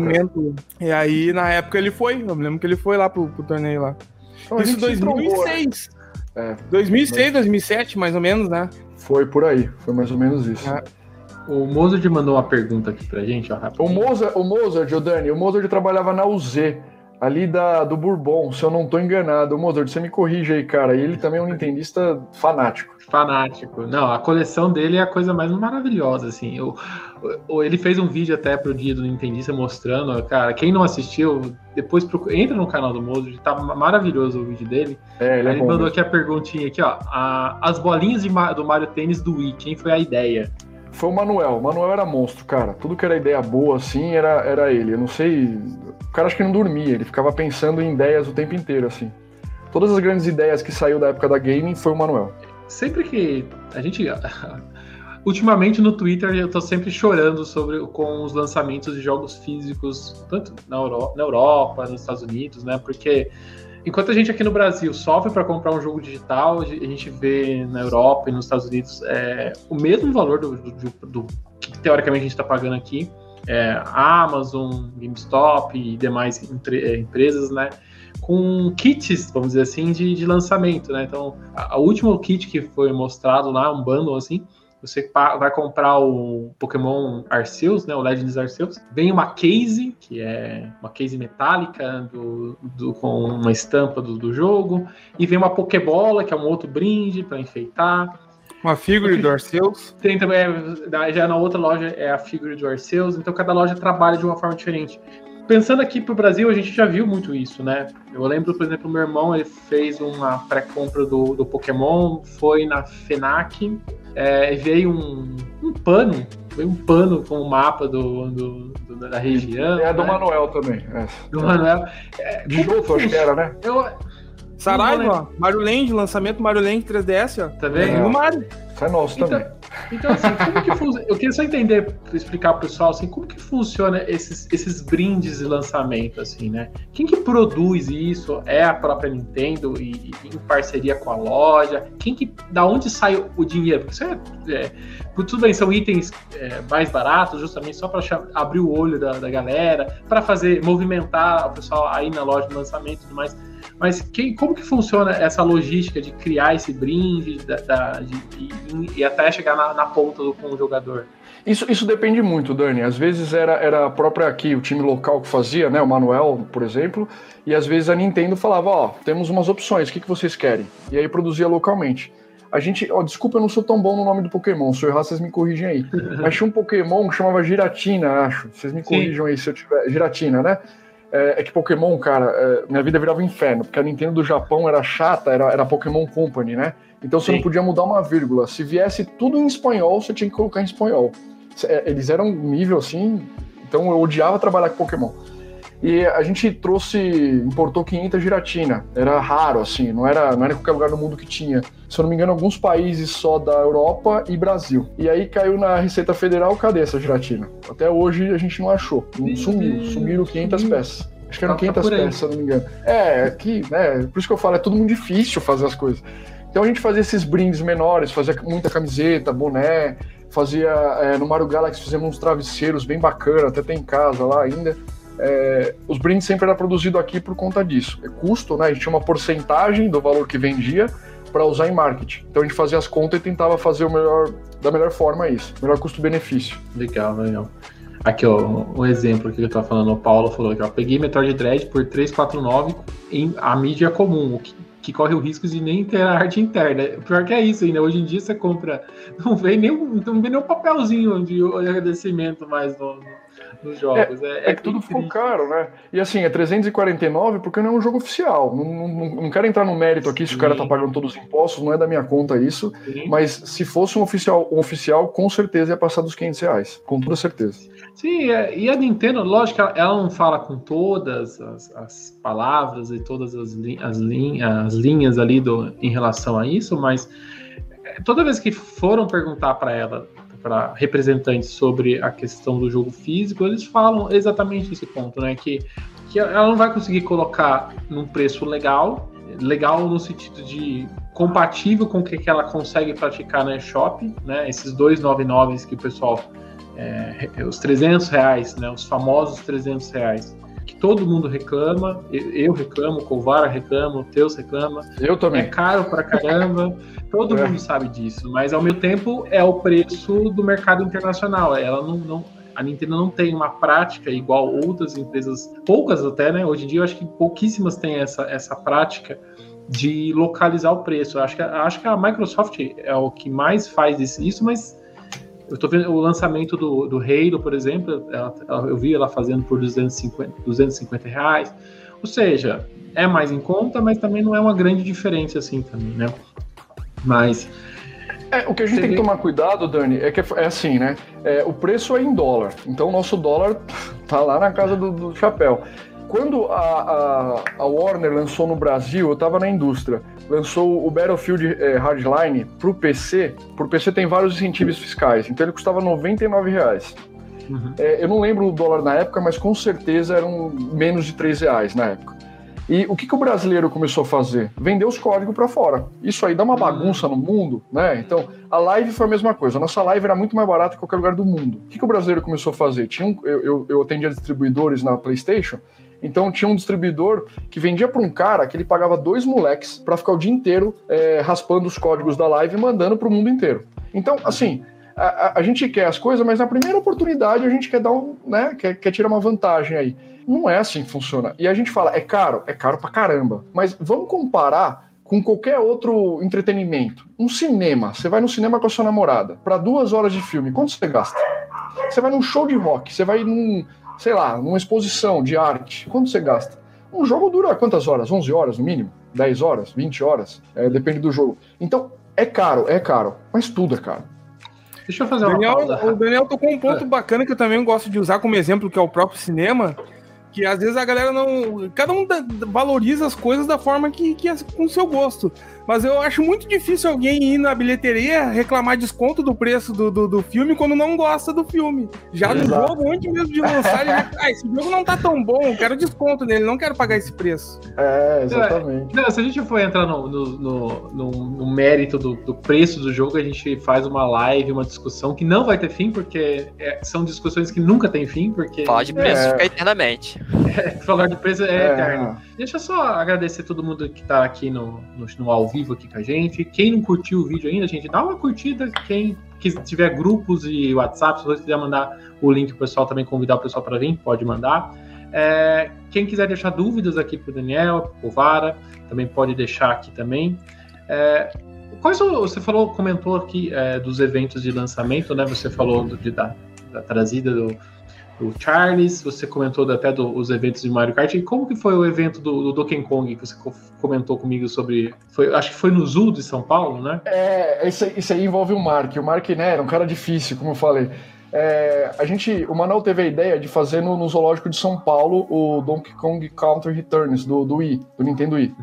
E aí, na época, ele foi. Eu me lembro que ele foi lá pro, pro torneio lá. Então, Isso em se trombou, né? 2006. É. 2006, 2007, mais ou menos, né? Foi por aí, foi mais ou menos isso. Ah. O Mozart mandou uma pergunta aqui pra gente, ó, O rapidinho. Mozart, o Mozart, o Dani, o Mozart trabalhava na UZ, ali da, do Bourbon, se eu não tô enganado. O Mozart, você me corrige aí, cara. E ele também é um nintendista fanático. Fanático. Não, a coleção dele é a coisa mais maravilhosa, assim. O, o- ele fez um vídeo até pro dia do Nintendista mostrando, cara, quem não assistiu, depois procura, entra no canal do Mozart, tá maravilhoso o vídeo dele. É, ele é ele bom. mandou mesmo. aqui a perguntinha aqui, ó. a- as bolinhas de do Mario Tênis do Wii, quem foi a ideia? Foi o Manuel. O Manuel era monstro, cara. Tudo que era ideia boa, assim, era, era ele. Eu não sei. O cara acho que não dormia, ele ficava pensando em ideias o tempo inteiro, assim. Todas as grandes ideias que saiu da época da gaming foi o Manuel. Sempre que a gente. Ultimamente no Twitter eu tô sempre chorando sobre com os lançamentos de jogos físicos, tanto na, Euro- na Europa, nos Estados Unidos, né? Porque enquanto a gente aqui no Brasil sofre para comprar um jogo digital, a gente vê na Europa e nos Estados Unidos é, o mesmo valor do, do- do- do que teoricamente a gente está pagando aqui. É, Amazon, GameStop e demais é, empresas, né? Com kits, vamos dizer assim, de, de lançamento, né? Então, a, última kit que foi mostrado lá, um bundle assim, você vai comprar o Pokémon Arceus, né, o Legends Arceus. Vem uma case, que é uma case metálica do, do- com uma estampa do, do jogo. E vem uma Pokébola, que é um outro brinde para enfeitar. Uma figure do Arceus. Tem também, é, já na outra loja é a figure do Arceus, então cada loja trabalha de uma forma diferente. Pensando aqui pro Brasil, a gente já viu muito isso, né? Eu lembro, por exemplo, meu irmão, ele fez uma pré-compra do, do Pokémon, foi na FENAC, é, veio um, um pano, veio um pano com o mapa do, do- do- da região. É a do né? Manuel também. É. Do Manuel. De Joto, acho que era, né? Eu, Saraiva, ó. Mario Land, lançamento Mario Land 3DS, ó. tá vendo? É. no Mario. Isso é nosso Então, também. Então, assim, como que funciona? Eu queria só entender, explicar pro pessoal, assim, como que funciona esses, esses brindes de lançamento, assim, né? Quem que produz isso? É a própria Nintendo e, e em parceria com a loja? Quem que, da onde sai o dinheiro? Porque isso é, é tudo bem, são itens é, mais baratos, justamente só para abrir o olho da, da galera, para fazer, movimentar o pessoal aí na loja de lançamento e tudo mais. Mas quem, como que funciona essa logística de criar esse brinde da, da, de, de, e até chegar na, na ponta do, com o jogador? Isso, isso depende muito, Dani. Às vezes era, era a própria aqui, o time local que fazia, né? O Manuel, por exemplo, e às vezes a Nintendo falava, ó, oh, temos umas opções, o que, que vocês querem? E aí produzia localmente. A gente, ó, desculpa, eu não sou tão bom no nome do Pokémon, se eu errar, vocês me corrigem aí. Mas tinha um Pokémon que chamava Giratina, acho. Vocês me corrijam Sim. aí se eu tiver. Giratina, né? É, é, que Pokémon, cara, é, minha vida virava um inferno, porque a Nintendo do Japão era chata, era, era Pokémon Company, né? Então você Sim. não podia mudar uma vírgula. Se viesse tudo em espanhol, você tinha que colocar em espanhol. É, eles eram um nível assim, então eu odiava trabalhar com Pokémon. E a gente trouxe, importou 500 giratina. Era raro, assim, não era, não era em qualquer lugar do mundo que tinha. Se eu não me engano, alguns países só da Europa e Brasil. E aí caiu na Receita Federal, cadê essa giratina? Até hoje a gente não achou. Sumiu, sumiram 500 peças. Acho que eram 500 peças, se eu não me engano. É, que, né, por isso que eu falo, é tudo muito difícil fazer as coisas. Então a gente fazia esses brindes menores, fazia muita camiseta, boné, fazia é, no Mario Galaxy fizemos uns travesseiros bem bacana, até tem em casa lá ainda é, os brindes sempre eram produzidos aqui por conta disso. É custo, né? A gente tinha uma porcentagem do valor que vendia para usar em marketing. Então a gente fazia as contas e tentava fazer o melhor, da melhor forma isso, melhor custo-benefício. Legal, legal. Aqui, ó, um exemplo que eu tava falando, o Paulo falou aqui, ó, peguei Metroid Dread por 349 em a mídia comum, que, que corre o risco de nem ter a arte interna. Pior que é isso ainda, hoje em dia você compra, não vem nem, não vem nem um papelzinho de agradecimento mais no nos jogos. É, é, é que tudo ficou triste. caro, né? E assim, é 349 porque não é um jogo oficial. Não, não, não quero entrar no mérito aqui Sim. se o cara tá pagando todos os impostos, não é da minha conta isso. Sim. Mas se fosse um oficial, um oficial, com certeza ia passar dos 500 reais. Com toda certeza. Sim, é, e a Nintendo, lógico, ela não fala com todas as, as palavras e todas as, li, as, as linhas ali do, em relação a isso, mas é, toda vez que foram perguntar para ela para representantes sobre a questão do jogo físico, eles falam exatamente esse ponto, né? Que, que ela não vai conseguir colocar num preço legal, legal no sentido de compatível com o que ela consegue praticar na eShop, né? Esses 299 que o pessoal, é, os 300 reais, né? Os famosos 300 reais que todo mundo reclama, eu reclamo, o Covara reclama, o Teus reclama. Eu também. É caro pra caramba. Todo é. mundo sabe disso, mas ao mesmo tempo é o preço do mercado internacional. Ela não, não, a Nintendo não tem uma prática igual outras empresas, poucas até, né? Hoje em dia eu acho que pouquíssimas têm essa, essa prática de localizar o preço. Eu acho que, acho que a Microsoft é o que mais faz isso, mas eu tô vendo o lançamento do, do Halo, por exemplo, ela, ela, eu vi ela fazendo por 250, 250 reais. Ou seja, é mais em conta, mas também não é uma grande diferença assim também, né? Mas. É, o que a gente tem que tomar cuidado, Dani, é que é assim, né? É, o preço é em dólar. Então o nosso dólar tá lá na casa do, do chapéu. Quando a, a, a, Warner lançou no Brasil, eu estava na indústria, lançou o Battlefield é, Hardline para o PC. Para o PC tem vários incentivos fiscais, então ele custava 99 reais. Uhum. É, eu não lembro o dólar na época, mas com certeza eram menos de 3 reais na época. E o que, que o brasileiro começou a fazer? Vender os códigos para fora. Isso aí dá uma bagunça no mundo, né? Então, a live foi a mesma coisa. A nossa live era muito mais barata que qualquer lugar do mundo. O que, que o brasileiro começou a fazer? Tinha um, eu, eu, eu atendia distribuidores na PlayStation. Então tinha um distribuidor que vendia para um cara que ele pagava dois moleques para ficar o dia inteiro é, raspando os códigos da live e mandando para o mundo inteiro. Então, assim, a, a, gente quer as coisas, mas na primeira oportunidade a gente quer dar um, né, quer, quer tirar uma vantagem aí. Não é assim que funciona. E a gente fala, é caro? É caro pra caramba. Mas vamos comparar com qualquer outro entretenimento. Um cinema. Você vai no cinema com a sua namorada, para duas horas de filme, quanto você gasta? Você vai num show de rock, você vai num, sei lá, numa exposição de arte, quanto você gasta? Um jogo dura quantas horas? 11 horas no mínimo? 10 horas? 20 horas? É, depende do jogo. Então, é caro, é caro, mas tudo é caro. Deixa eu fazer uma Daniel, pausa. O Daniel tocou um ponto bacana que eu também gosto de usar como exemplo, que é o próprio cinema, que às vezes a galera não. Cada um valoriza as coisas da forma que, que é com o seu gosto. Mas eu acho muito difícil alguém ir na bilheteria reclamar desconto do preço do, do, do filme quando não gosta do filme. Já no Exato. jogo, antes mesmo de lançar, ele já, ah, esse jogo não tá tão bom, eu quero desconto nele, não quero pagar esse preço. É, exatamente. Não, se a gente for entrar no, no, no- no- no mérito do, do preço do jogo, a gente faz uma live, uma discussão que não vai ter fim, porque é- são discussões que nunca tem fim, porque Falar de preço É. fica eternamente. falar de preço é, É, eterno. Deixa eu só agradecer todo mundo que tá aqui no, no, no ao vivo aqui com a gente. Quem não curtiu o vídeo ainda, gente, dá uma curtida. Quem que tiver grupos e WhatsApp, se você quiser mandar o link pro pessoal também, convidar o pessoal para vir, pode mandar. É, quem quiser deixar dúvidas aqui pro Daniel, pro Vara, também pode deixar aqui também. É, quais o- você falou, comentou aqui é, dos eventos de lançamento, né? Você falou do- de- da, da trazida do, do Charles, você comentou até dos eventos de Mario Kart. E como que foi o evento do, do Donkey Kong que você co- comentou comigo sobre? Foi, acho que foi no Zoo de São Paulo, né? É, isso, isso aí envolve o Mark. O Mark, né, era um cara difícil, como eu falei. É, a gente, o Manuel teve a ideia de fazer no, no Zoológico de São Paulo o Donkey Kong Country Returns do, do Wii, do Nintendo Wii.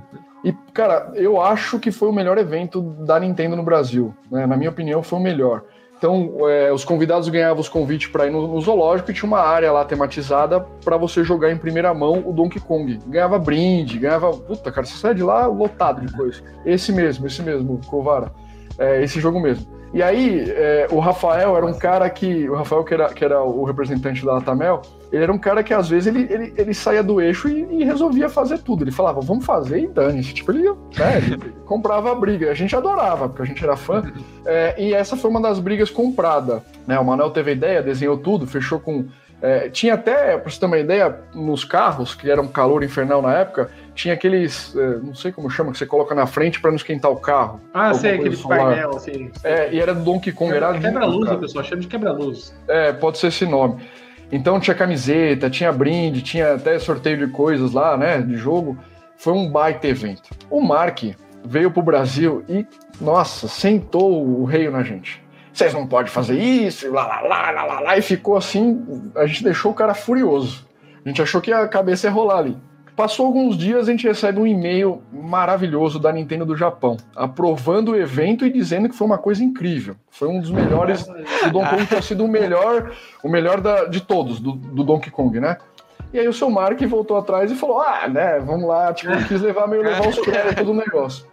E, cara, eu acho que foi o melhor evento da Nintendo no Brasil. né? Na minha opinião, foi o melhor. Então, é, os convidados ganhavam os convites para ir no, no zoológico e tinha uma área lá tematizada para você jogar em primeira mão o Donkey Kong. Ganhava brinde, ganhava. Puta, cara, você sai de lá lotado de coisa. Esse mesmo, esse mesmo, Covara. É, esse jogo mesmo. E aí, é, o Rafael era um cara que. O Rafael, que era, que era o representante da Latamel, ele era um cara que às vezes ele, ele, ele saía do eixo e, e resolvia fazer tudo. Ele falava, vamos fazer e dane-se. Tipo, ele, né, ele comprava a briga. A gente adorava, porque a gente era fã. É, e essa foi uma das brigas comprada. Né? O Manuel teve a ideia, desenhou tudo, fechou com. é, tinha até, pra você ter uma ideia, nos carros, que era um calor infernal na época, tinha aqueles. é, não sei como chama, que você coloca na frente para não esquentar o carro. Ah, sei, aquele solar. painel, assim. É, e era do Donkey Kong, era Quebra-luz, o pessoal chama de quebra-luz. É, pode ser esse nome. Então tinha camiseta, tinha brinde, tinha até sorteio de coisas lá, né, de jogo. Foi um baita evento. O Mark veio pro Brasil e, nossa, sentou o rei na gente. Vocês não podem fazer isso, lá, lá, lá, lá, lá, lá, e ficou assim, a gente deixou o cara furioso. A gente achou que a cabeça ia rolar ali. Passou alguns dias, a gente recebe um e-mail maravilhoso da Nintendo do Japão, aprovando o evento e dizendo que foi uma coisa incrível. Foi um dos melhores o Donkey Kong tinha sido o melhor, o melhor da- de todos, do, do Donkey Kong, né? E aí o seu Mark voltou atrás e falou: Ah, né, vamos lá, tipo, quis levar meio levar os créditos do negócio.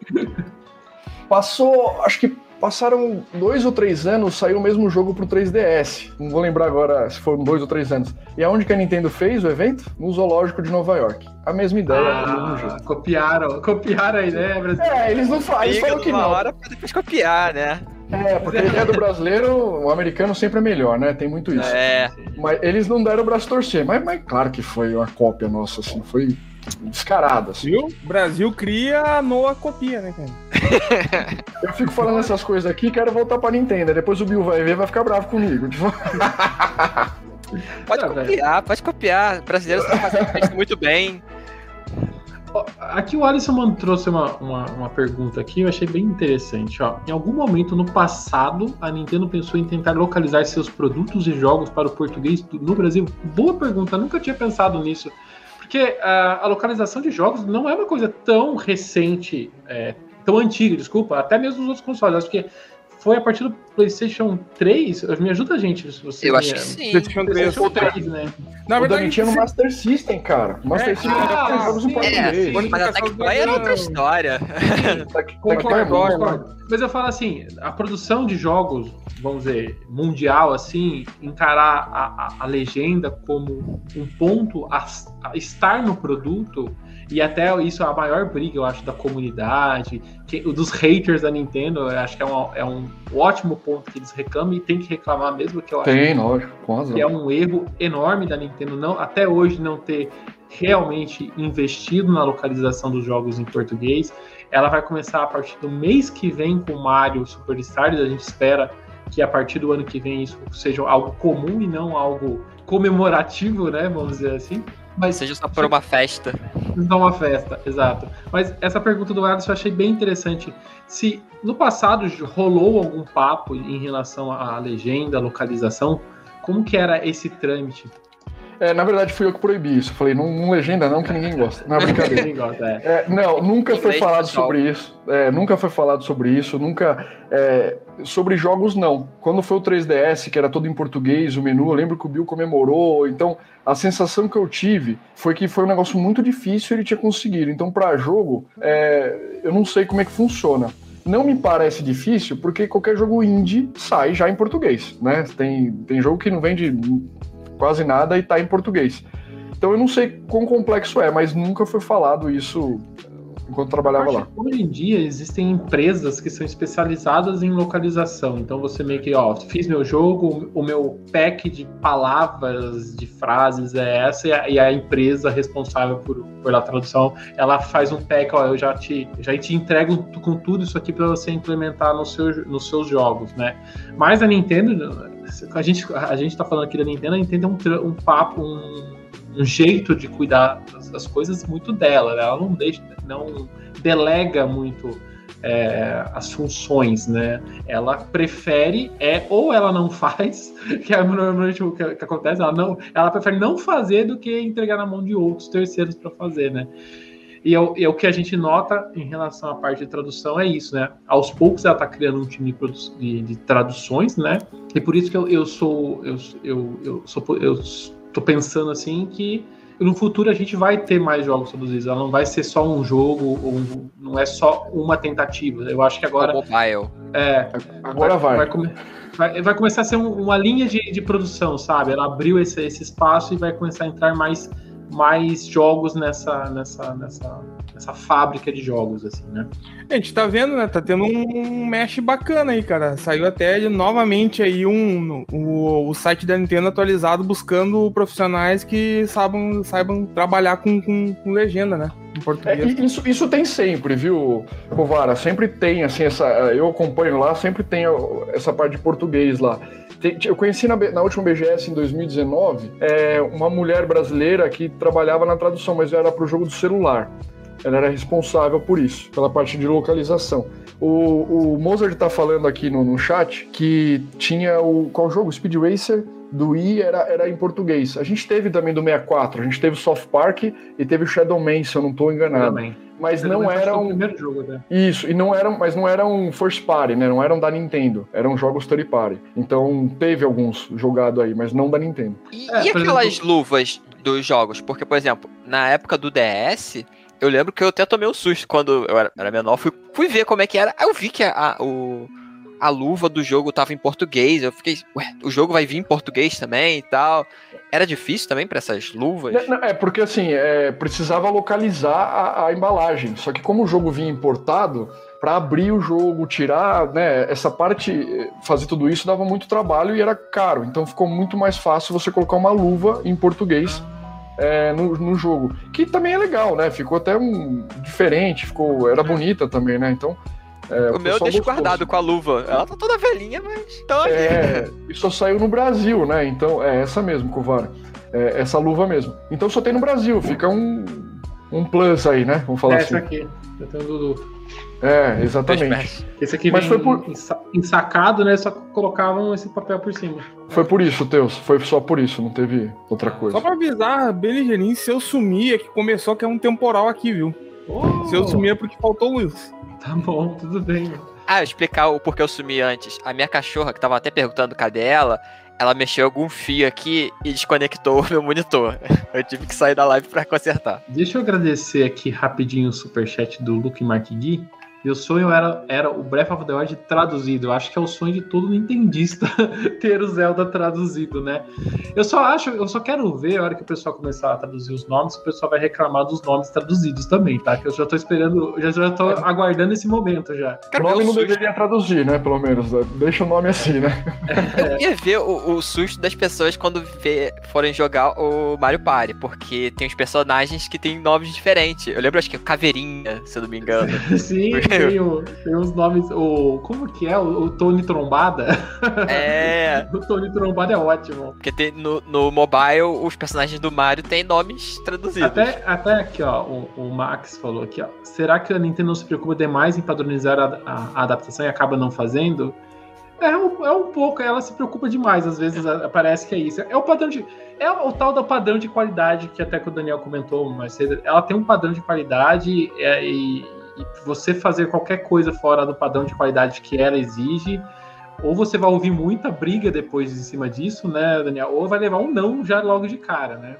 Passou, acho que passaram dois ou três anos, saiu o mesmo jogo pro 3DS. Não vou lembrar agora se foram dois ou três anos. E aonde que a Nintendo fez o evento? No Zoológico de Nova York. A mesma ideia, o mesmo jogo. Ah, copiaram, copiaram a ideia brasileira. É, eles não falam, eles falam que não. hora pra depois copiar, né? É, porque a ideia do brasileiro, o americano sempre é melhor, né? Tem muito isso. É. Mas eles não deram o braço a torcer, mas, mas claro que foi uma cópia nossa, assim, foi descarada. Assim. Viu? Brasil cria, a Noah copia, né, cara? Eu fico falando essas coisas aqui e quero voltar pra Nintendo. Depois o Bill vai ver vai ficar bravo comigo. Tipo, Pode Ah, velho. copiar, pode copiar. Brasileiros estão fazendo isso muito bem. Aqui o Alisson mano, trouxe uma, uma, uma pergunta aqui, eu achei bem interessante. Ó. Em algum momento no passado, a Nintendo pensou em tentar localizar seus produtos e jogos para o português no Brasil? Boa pergunta, nunca tinha pensado nisso. Porque ah, a localização de jogos não é uma coisa tão recente, é, tão antiga, desculpa, até mesmo nos outros consoles. Acho que foi a partir do PlayStation 3. Me ajuda, gente, se você Eu me- acho que sim. PlayStation 3. PlayStation 3, né? Na o verdade, tinha no Master System, cara. O Master É, System ah, tem jogos em sim. português. Pode- Mas a Tectoy era outra história. Tá tá aqui, concordo. Concordo. Mas eu falo assim, a produção de jogos, vamos dizer, mundial, assim, encarar a, a- a legenda como um ponto a, a estar no produto, e até isso é a maior briga, eu acho, da comunidade, que, o dos haters da Nintendo, eu acho que é um, é um ótimo ponto que eles reclamam e tem que reclamar mesmo, que eu acho Tem, lógico, com razão. que é um erro enorme da Nintendo não até hoje não ter realmente investido na localização dos jogos em português. Ela vai começar a partir do mês que vem com Mario Superstars. A gente espera que a partir do ano que vem isso seja algo comum e não algo comemorativo, né? Vamos dizer assim. Mas Seja só por uma festa. não uma festa, exato. Mas essa pergunta do Alisson eu achei bem interessante. Se no passado rolou algum papo em relação à legenda, à localização, como que era esse trâmite? É, na verdade, fui eu que proibi isso. Falei, não, não legenda não, que ninguém gosta. Não, brincadeira. Ninguém gosta, é. É, não, nunca foi falado sobre isso. É, nunca foi falado sobre isso. Nunca. é, sobre jogos, não. Quando foi o 3DS, que era todo em português, o menu, eu lembro que o Bill comemorou. Então, a sensação que eu tive foi que foi um negócio muito difícil e ele tinha conseguido. Então, para jogo, é, eu não sei como é que funciona. Não me parece difícil, porque qualquer jogo indie sai já em português, né? Tem, tem jogo que não vende quase nada e tá em português. Então eu não sei quão complexo é, mas nunca foi falado isso enquanto trabalhava lá. Hoje em dia existem empresas que são especializadas em localização. Então você meio que, ó, fiz meu jogo, o meu pack de palavras, de frases é essa, e a, e a empresa responsável por, pela tradução, ela faz um pack, ó, eu já te, já te entrego com tudo isso aqui para você implementar no seu, nos seus jogos, né? Mas a Nintendo, a gente, a gente tá falando aqui da Nintendo, a Nintendo é um, um papo, um, um jeito de cuidar das, coisas muito dela, né? Ela não deixa, não delega muito é, as funções, né? Ela prefere é ou ela não faz, que é normalmente o que, que acontece, ela não, ela prefere não fazer do que entregar na mão de outros terceiros para fazer, né? E, é o- é o que a gente nota em relação à parte de tradução é isso, né? Aos poucos ela está criando um time de, produ- de- de traduções, né? E por isso que eu, eu sou eu, eu, eu sou eu tô pensando assim que no futuro a gente vai ter mais jogos traduzidos. Ela não vai ser só um jogo, ou um- não é só uma tentativa. Eu acho que agora Mobile. é, Agora vai. Vai, come- vai- vai começar a ser um- uma linha de, de produção, sabe? Ela abriu esse, esse espaço e vai começar a entrar mais, mais jogos nessa, nessa, nessa, nessa fábrica de jogos, assim, né? A gente tá vendo, né? Tá tendo um mesh bacana aí, cara. Saiu até novamente aí um, o, o site da Nintendo atualizado buscando profissionais que saibam, saibam trabalhar com, com, com legenda, né? É, isso, isso tem sempre, viu, Covara? Sempre tem, assim, essa. Eu acompanho lá, sempre tem essa parte de português lá. Eu conheci na, na última BGS em 2019 é, uma mulher brasileira que trabalhava na tradução, mas era para o jogo do celular. Ela era responsável por isso, pela parte de localização. O, o Mozart tá falando aqui no, no chat que tinha o. Qual jogo? Speed Racer do Wii era, era em português. A gente teve também do 64, a gente teve o Soft Park e teve o Shadow Man, se eu não estou enganado. Também. Mas não menos era foi o um. primeiro jogo, né? Isso, e não eram, mas não eram um first party, né? Não eram da Nintendo, eram jogos third party. Então teve alguns jogados aí, mas não da Nintendo. E, É, e aquelas exemplo- luvas dos jogos? Porque, por exemplo, na época do DS, eu lembro que eu até tomei um susto quando eu era, era menor. Fui, fui ver como é que era. Aí eu vi que a, a- o, a luva do jogo tava em português. Eu fiquei, ué, o jogo vai vir em português também e tal. Era difícil também pra essas luvas? Não, não, É porque assim, é, precisava localizar a, a embalagem. Só que como o jogo vinha importado, para abrir o jogo, tirar, né, essa parte, eh, fazer tudo isso dava muito trabalho e era caro. Então ficou muito mais fácil você colocar uma luva em português é, no, no jogo. Que também é legal, né? Ficou até um diferente, ficou, era bonita também, né? Então. É, o meu eu deixo guardado com a luva. Ela tá toda velhinha, mas tá ali. é, e só saiu no Brasil, né? Então, é essa mesmo, Covara. É essa luva mesmo. Então só tem no Brasil, fica um, um plus aí, né? Vamos falar É, assim. esse aqui. Eu tenho o Dudu. É, exatamente. Esse aqui Mas vem foi por- ensa- ensacado, né? Só colocavam esse papel por cima. Foi por isso, Teus. Foi só por isso, não teve outra coisa. Só pra avisar, bem ligeirinho, se eu sumir é que começou que é um temporal aqui, viu? Se eu sumir é porque faltou luz. Tá bom, tudo bem. Ah, explicar o porquê eu sumi antes. A minha cachorra, que tava até perguntando cadê ela, ela mexeu algum fio aqui e desconectou o meu monitor. Eu tive que sair da live pra consertar. Deixa eu agradecer aqui rapidinho o superchat do Luke Mark Gui. Meu sonho era, era o Breath of the Wild traduzido. Eu acho que é o sonho de todo nintendista ter o Zelda traduzido, né? Eu só acho, eu só quero ver a hora que o pessoal começar a traduzir os nomes, o pessoal vai reclamar dos nomes traduzidos também, tá? Que eu já tô esperando, eu já, já tô aguardando esse momento já. O Cara, nome meu não susto- deveria traduzir, né? Pelo menos. né? Deixa o nome assim, né? Eu ia ver o, o susto das pessoas quando vê- forem jogar o Mario Party, porque tem os personagens que têm nomes diferentes. Eu lembro, acho que é Caveirinha, se eu não me engano. Sim, tem, o- tem uns nomes. O, como que é? O, o Tony Trombada? É, O Tony Trombada é ótimo. porque tem no, no mobile os personagens do Mario têm nomes traduzidos. Até, até aqui, ó, o, o Max falou aqui, ó. Será que a Nintendo não se preocupa demais em padronizar a, a- a adaptação e acaba não fazendo? É um, é um pouco, ela se preocupa demais, às vezes parece que é isso. É o padrão de. É o tal do padrão de qualidade que até que o Daniel comentou mais cedo. Ela tem um padrão de qualidade é, e, e você fazer qualquer coisa fora do padrão de qualidade que ela exige, ou você vai ouvir muita briga depois em cima disso, né, Daniel? Ou vai levar um não já logo de cara, né?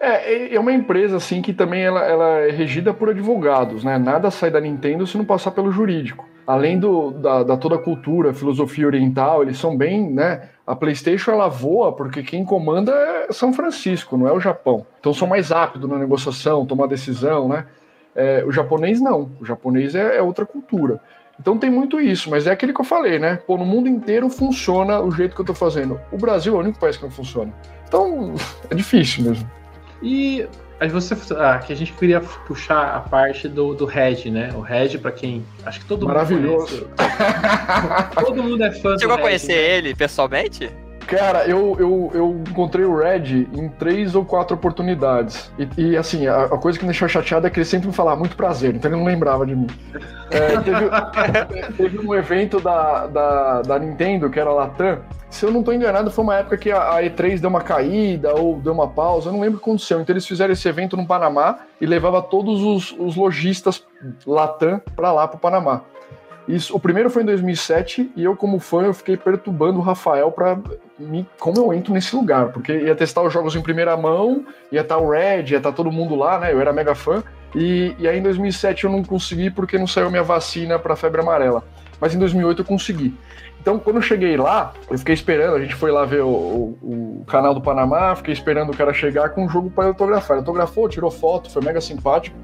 É, é uma empresa assim que também ela, ela é regida por advogados, né? Nada sai da Nintendo se não passar pelo jurídico. Além do, da, da toda a cultura, filosofia oriental, eles são bem, né? A PlayStation ela voa porque quem comanda é São Francisco, não é o Japão. Então são mais rápidos na negociação, tomar decisão, né? É, o japonês não. O japonês é, é outra cultura. Então tem muito isso, mas é aquele que eu falei, né? Pô, no mundo inteiro funciona o jeito que eu tô fazendo. O Brasil é o único país que não funciona. Então é difícil mesmo. E aí você, ah, que a gente queria puxar a parte do, do Red, né? O Red, para quem. Acho que todo Maravilhoso. mundo conhece. todo mundo é fã Chegou do a conhecer né? ele pessoalmente? Cara, eu, eu, eu encontrei o Red em três ou quatro oportunidades. E, e, assim, a, a coisa que me deixou chateado é que ele sempre me falava muito prazer, então ele não lembrava de mim. É, teve, teve um evento da, da, da Nintendo, que era a Latam. Se eu não tô enganado, foi uma época que a, a E3 deu uma caída ou deu uma pausa, eu não lembro o que aconteceu. Então eles fizeram esse evento no Panamá e levava todos os, os lojistas Latam pra lá, pro Panamá. Isso, o primeiro foi em 2007 e eu, como fã, eu fiquei perturbando o Rafael para me como eu entro nesse lugar, porque ia testar os jogos em primeira mão, ia estar o Red, ia estar todo mundo lá, né? Eu era mega fã. E, e aí em 2007 eu não consegui porque não saiu minha vacina para febre amarela. Mas em 2008 eu consegui. Então, quando eu cheguei lá, eu fiquei esperando, a gente foi lá ver o, o, o canal do Panamá, fiquei esperando o cara chegar com um jogo para autografar. Ele autografou, tirou foto, foi mega simpático.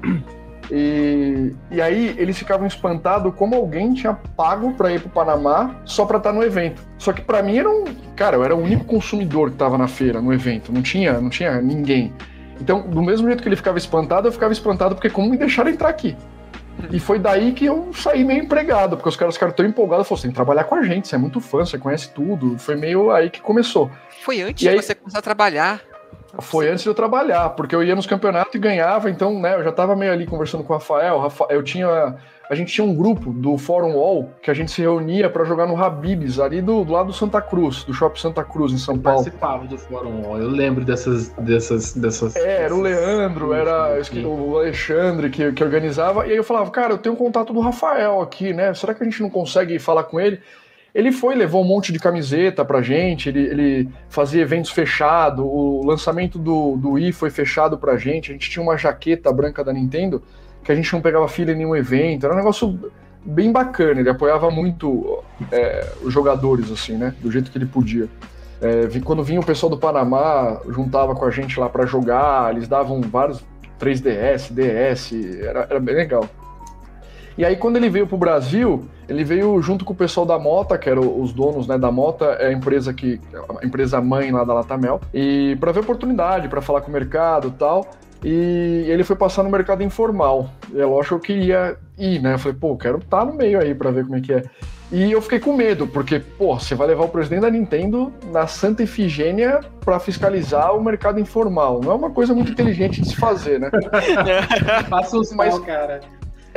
E, e aí eles ficavam espantados como alguém tinha pago para ir pro Panamá só para estar no evento. Só que para mim era um, cara, eu era o único consumidor que tava na feira, no evento, não tinha, não tinha ninguém. Então, do mesmo jeito que ele ficava espantado, eu ficava espantado porque como me deixaram entrar aqui. E foi daí que eu saí meio empregado, porque os caras ficaram tão empolgados, falaram, você tem que trabalhar com a gente, você é muito fã, você conhece tudo. Foi meio aí que começou. Foi antes E aí- de você começar a trabalhar. Foi antes de eu trabalhar, porque eu ia nos campeonatos e ganhava, então, né, eu já tava meio ali conversando com o Rafael. Rafa- eu tinha. A gente tinha um grupo do Fórum Wall que a gente se reunia para jogar no Habibs, ali do, do lado do Santa Cruz, do Shopping Santa Cruz, em São Eu Paulo. participava do Fórum Wall, eu lembro dessas. dessas, dessas É, era o Leandro, era o Alexandre que, que organizava, e aí eu falava, cara, eu tenho um contato do Rafael aqui, né? Será que a gente não consegue falar com ele? Ele foi, levou um monte de camiseta pra gente, ele, ele fazia eventos fechados, o lançamento do, do Wii foi fechado pra gente, a gente tinha uma jaqueta branca da Nintendo que a gente não pegava fila em nenhum evento, era um negócio bem bacana, ele apoiava muito é, os jogadores, assim, né? Do jeito que ele podia. É, quando vinha o pessoal do Panamá, juntava com a gente lá pra jogar, eles davam vários 3DS, DS, era, era bem legal. E aí, quando ele veio pro Brasil, ele veio junto com o pessoal da Mota, que eram os donos né, da Mota, é a empresa que a empresa mãe lá da Latamel, e para ver oportunidade, para falar com o mercado e tal. E ele foi passar no mercado informal. E é lógico que eu queria ir, né? Eu falei, pô, quero estar no meio aí para ver como é que é. E eu fiquei com medo, porque, pô, você vai levar o presidente da Nintendo na Santa Efigênia para fiscalizar o mercado informal. Não é uma coisa muito inteligente de se fazer, né? Passa os mal, cara.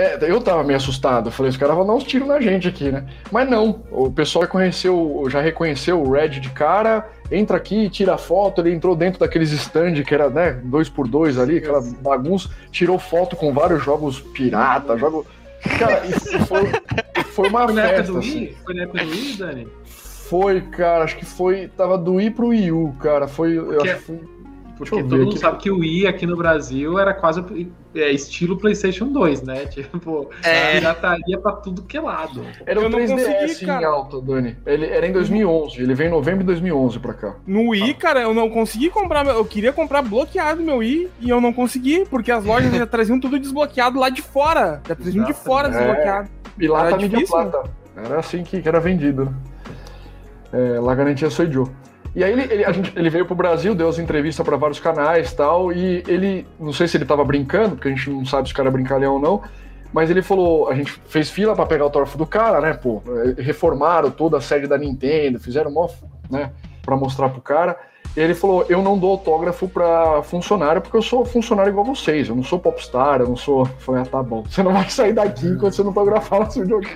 É, eu tava meio assustado. Eu falei, os caras vão dar uns tiros na gente aqui, né? Mas não, o pessoal reconheceu, já reconheceu o Red de cara, entra aqui, tira foto, ele entrou dentro daqueles stand que era, né, dois por dois ali, aquela bagunça, tirou foto com vários jogos pirata, jogo... Cara, isso foi, foi uma Foi na época festa, do assim. Foi na época do Wii, Dani? Foi, cara, acho que foi, tava do Wii pro Wii U, cara, foi... eu Porque- acho que foi- Porque todo mundo aqui. sabe que o Wii aqui no Brasil era quase é, estilo PlayStation 2, né? Tipo, É. pirataria pra tudo que é lado. Era o Eu não 3DS consegui, em alta, Dani. Ele era em 2011, ele veio em novembro de 2011 pra cá. No Wii, cara, eu não consegui comprar. meu- Eu queria comprar bloqueado meu Wii e eu não consegui, porque as lojas já traziam tudo desbloqueado lá de fora. Já traziam de fora É. desbloqueado. E lá Era tá difícil, plata. Era assim que, era vendido. É, lá garantia sou Joe. E aí ele, ele, a gente- ele veio pro Brasil, deu as entrevistas para vários canais tal, e ele, não sei se ele tava brincando, porque a gente não sabe se o cara é brincalhão ou não, mas ele falou, a gente fez fila para pegar o troféu do cara, né, pô, é, reformaram toda a sede da Nintendo, fizeram mó, né, para mostrar pro cara, ele falou: Eu não dou autógrafo pra funcionário porque eu sou funcionário igual vocês. Eu não sou popstar, eu não sou. Eu falei: Ah, tá bom. Você não vai sair daqui enquanto você não autografar o seu jogo.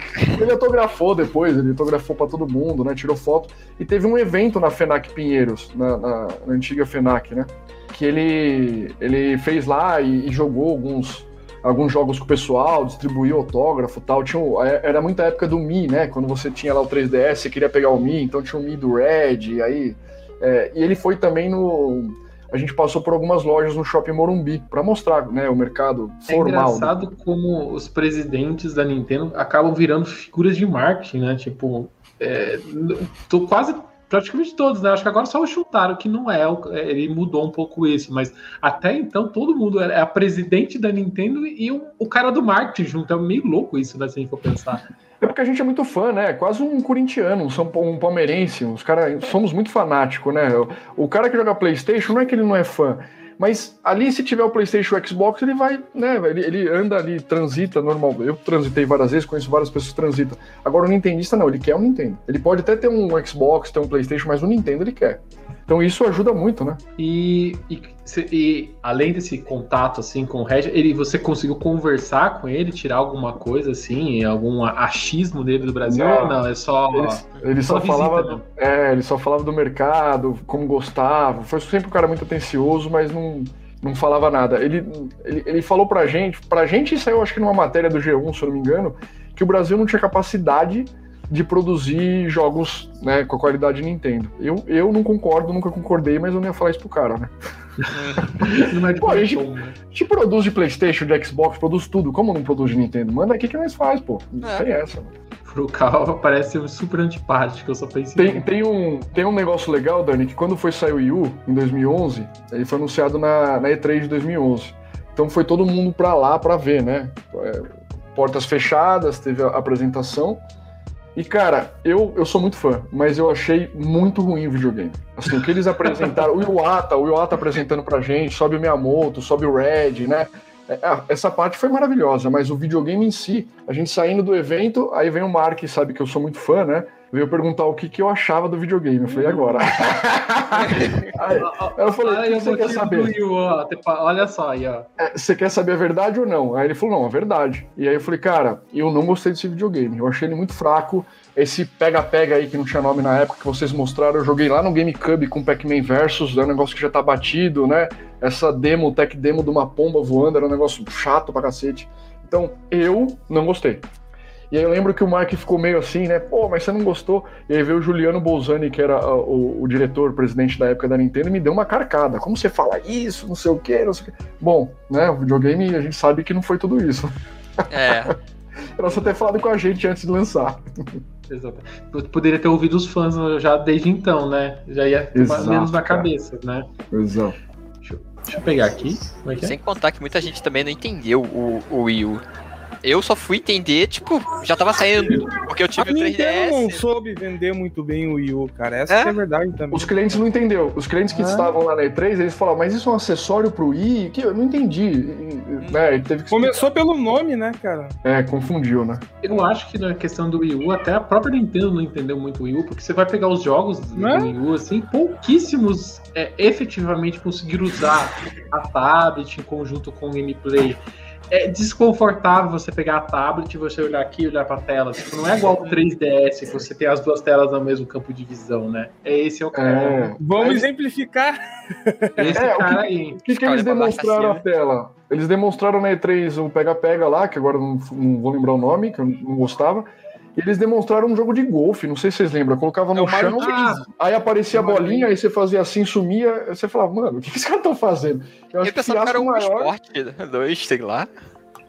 Ele autografou depois, ele autografou pra todo mundo, né? Tirou foto. E teve um evento na FENAC Pinheiros, na, na, na antiga FENAC, né? Que ele, ele fez lá e, e jogou alguns alguns jogos com o pessoal, distribuiu autógrafo e tal. Tinha, é- era muita época do Mi, né? Quando você tinha lá o 3DS, você queria pegar o Mi, então tinha o Mi do Red, e aí. É, e ele foi também no. A gente passou por algumas lojas no Shopping Morumbi para mostrar né, o mercado É formal. engraçado como os presidentes da Nintendo acabam virando figuras de marketing, né? Tipo, é, tô quase praticamente todos, né? Acho que agora só o Shutaro que não é, é, ele mudou um pouco isso, mas até então todo mundo é a presidente da Nintendo e o, o cara do marketing junto. É meio louco isso, né? Se a gente for pensar. É porque a gente é muito fã, né? Quase um corintiano, um, São, um palmeirense. Os cara, somos muito fanáticos, né? O, cara que joga PlayStation não é que ele não é fã. Mas ali, se tiver o PlayStation o Xbox, ele vai, né? Ele, ele anda ali, transita normal. Eu transitei várias vezes, conheço várias pessoas que transitam. Agora, o Nintendista não, ele quer um Nintendo. Ele pode até ter um Xbox, ter um PlayStation, mas o Nintendo ele quer. Então isso ajuda muito, né? E, e, e além desse contato assim com o Reg, ele, você conseguiu conversar com ele, tirar alguma coisa assim, algum achismo dele do Brasil? Não. Não, é só. Ele, ele só, só visita, falava, né? é, ele só falava do mercado, como gostava. Foi sempre um cara muito atencioso, mas não, não falava nada. Ele, ele, ele falou pra gente, pra gente saiu acho que numa matéria do G1, se eu não me engano, que o Brasil não tinha capacidade de produzir jogos né, com a qualidade Nintendo. Eu, eu não concordo, nunca concordei, mas eu não ia falar isso pro cara, né? Não é de Pô, a gente- né? A gente produz de Playstation, de Xbox, produz tudo. Como não produz de Nintendo? Manda aqui que nós faz, pô. Não É. tem essa, mano. Pro Cal parece ser super antipático, eu só pensei. Tem, tem, um, tem um negócio legal, Dani, que quando foi sair o Wii U, em 2011, ele foi anunciado na, na E3 de 2011. Então foi todo mundo pra lá pra ver, né? É, portas fechadas, teve a apresentação. E, cara, eu, eu sou muito fã, mas eu achei muito ruim o videogame. Assim, o que eles apresentaram, o Iwata, o Iwata apresentando pra gente, sobe o Miyamoto, sobe o Red, né? É, ah, Essa parte foi maravilhosa, mas o videogame em si, a gente saindo do evento, aí vem o Mark, sabe que eu sou muito fã, né? Veio perguntar o que, que eu achava do videogame. Eu falei, agora? aí, eu falei, o você quer saber? Ó, tipo, olha só aí, ó. É, Você quer saber a verdade ou não? Aí ele falou, não, a verdade. E aí eu falei, cara, eu não gostei desse videogame. Eu achei ele muito fraco. Esse pega-pega aí que não tinha nome na época que vocês mostraram, eu joguei lá no GameCube com Pac-Man Versus, é um negócio que já tá batido, né? Essa demo, tech demo de uma pomba voando, era um negócio chato pra cacete. Então, eu não gostei. E aí eu lembro que o Mark ficou meio assim, né? Pô, mas você não gostou? E aí veio o Juliano Bolzani, que era ah, o, o diretor, presidente da época da Nintendo, e me deu uma carcada. Como você fala isso, não sei o quê, não sei o quê. Bom, né? O videogame a gente sabe que não foi tudo isso. É. Era só ter falado com a gente antes de lançar. Exato. Poderia ter ouvido os fãs já desde então, né? Já ia ter Exato, menos na cara. cabeça, né? Exato. Deixa eu pegar aqui. Como é que é? Sem contar que muita gente também não entendeu o, o Wii U. Eu só fui entender, tipo, já tava saindo. Porque eu A tive o Nintendo não 3DS. soube vender muito bem o Wii U, cara. Essa É? que é a verdade também. Os clientes não entenderam. Os clientes que Ah. estavam lá na E3, eles falaram, mas isso é um acessório pro Wii? Que eu não entendi. E, né, ele teve que Começou pelo nome, né, cara? É, confundiu, né? Eu acho que na questão do Wii U, até a própria Nintendo não entendeu muito o Wii U, porque você vai pegar os jogos do Né? Wii U, assim, pouquíssimos é, efetivamente conseguiram usar a tablet em conjunto com o gameplay. É desconfortável você pegar a tablet e você olhar aqui e olhar pra tela. Tipo, não é igual o 3DS, que você tem as duas telas no mesmo campo de visão, né? É esse é o cara. É. Vamos Aí- exemplificar. Esse É, o cara aí. O que, que eles baixo demonstraram pra a tela? Eles demonstraram na E3 o pega-pega lá, que agora não, não vou lembrar o nome, que eu não gostava. E eles demonstraram um jogo de golfe, não sei se vocês lembram. Colocava É no Mario chão, Ah, aí aparecia a Mario bolinha, aí você fazia assim, sumia. Você falava, mano, o que, que esses caras estão fazendo? Eu acho Eu pensava que era um maior, esporte, dois, sei lá.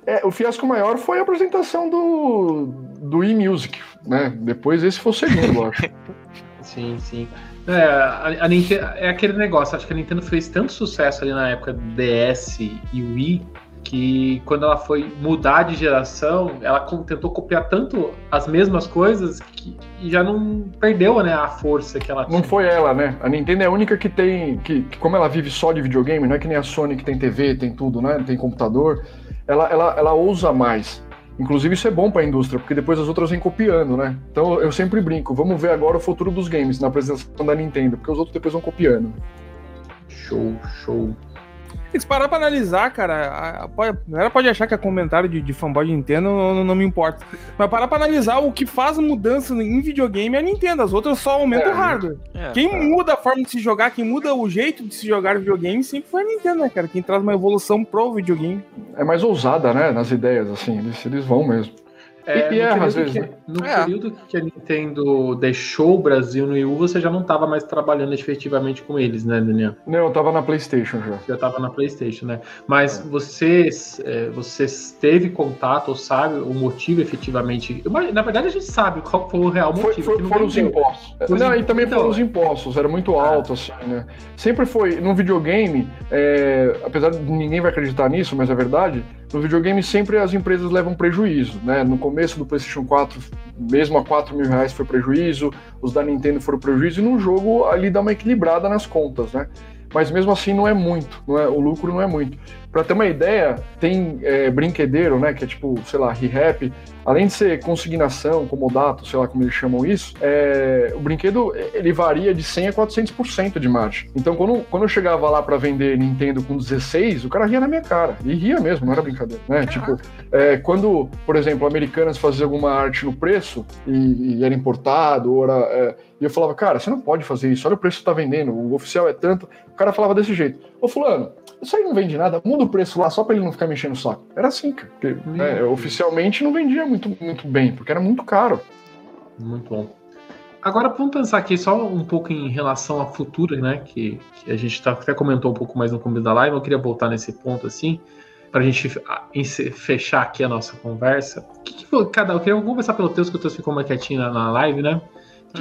é, o fiasco maior foi a apresentação do, do e-music, né? Depois esse foi o segundo, eu acho. Sim, sim. É, a, a Nintendo, é aquele negócio, acho que a Nintendo fez tanto sucesso ali na época do DS e Wii que quando ela foi mudar de geração, ela tentou copiar tanto as mesmas coisas que e já não perdeu né, a força que ela Não tinha. foi ela, né? A Nintendo é a única que tem. Que, que como ela vive só de videogame, não é que nem a Sony que tem TV, tem tudo, né? Tem computador. Ela, ela, ela ousa mais. Inclusive, isso é bom para a indústria, porque depois as outras vêm copiando, né? Então eu sempre brinco, vamos ver agora o futuro dos games na apresentação da Nintendo, porque os outros depois vão copiando. Show, show. Se parar pra analisar, cara, a, galera pode achar que é comentário de, de fanboy de Nintendo, não, não, me importa. Mas parar pra analisar o que faz mudança em videogame é a Nintendo, as outras só aumentam É. o hardware. É, Quem tá. muda a forma de se jogar, quem muda o jeito de se jogar videogame sempre foi a Nintendo, né, cara? Quem traz uma evolução pro videogame. É mais ousada, né? Nas ideias, assim, eles, eles vão mesmo. É, E- e no erra, período às vezes, que, né? No É. período que a Nintendo deixou o Brasil no Wii U, você já não estava mais trabalhando efetivamente com eles, né, Daniel? Não, eu tava na PlayStation já. Já estava na PlayStation, né? Mas É. vocês, é, você teve contato ou sabe o motivo efetivamente? Na verdade, a gente sabe qual foi o real Foi, motivo. foi- que não foram os impostos. Os não, e impostos, também então, foram os é. impostos, era muito alto, assim, né? Sempre foi, no videogame, é, apesar de ninguém vai acreditar nisso, mas é verdade, no videogame sempre as empresas levam prejuízo, né? No começo do PlayStation 4, mesmo a 4 mil reais foi prejuízo, os da Nintendo foram prejuízo, e no jogo ali dá uma equilibrada nas contas, né? Mas mesmo assim não é muito, não é, o lucro não é muito. Pra ter uma ideia, tem é, brinquedeiro, né? Que é tipo, sei lá, ReHap, além de ser consignação, comodato, sei lá como eles chamam isso, é, o brinquedo ele varia de 100 a 400% de margem. Então, quando, quando eu chegava lá para vender Nintendo com 16, o cara ria na minha cara. E ria mesmo, não era brincadeira, né? Tipo, é, quando, por exemplo, Americanas fazia alguma arte no preço e, e era importado, ou era, é, e eu falava, cara, você não pode fazer isso, olha o preço que tá vendendo, o oficial é tanto. O cara falava desse jeito, ô fulano, isso aí não vende nada, muda o preço lá só pra ele não ficar mexendo o saco. Era assim, cara. Porque, né, oficialmente não vendia muito, muito bem, porque era muito caro. Muito bom. Agora vamos pensar aqui só um pouco em relação à futura, né? Que, que a gente tá, até comentou um pouco mais no começo da live. Eu queria voltar nesse ponto assim, para a gente fechar aqui a nossa conversa. O que que cada, eu queria vamos começar pelo Teus, que o Teus ficou mais quietinho na, na live, né?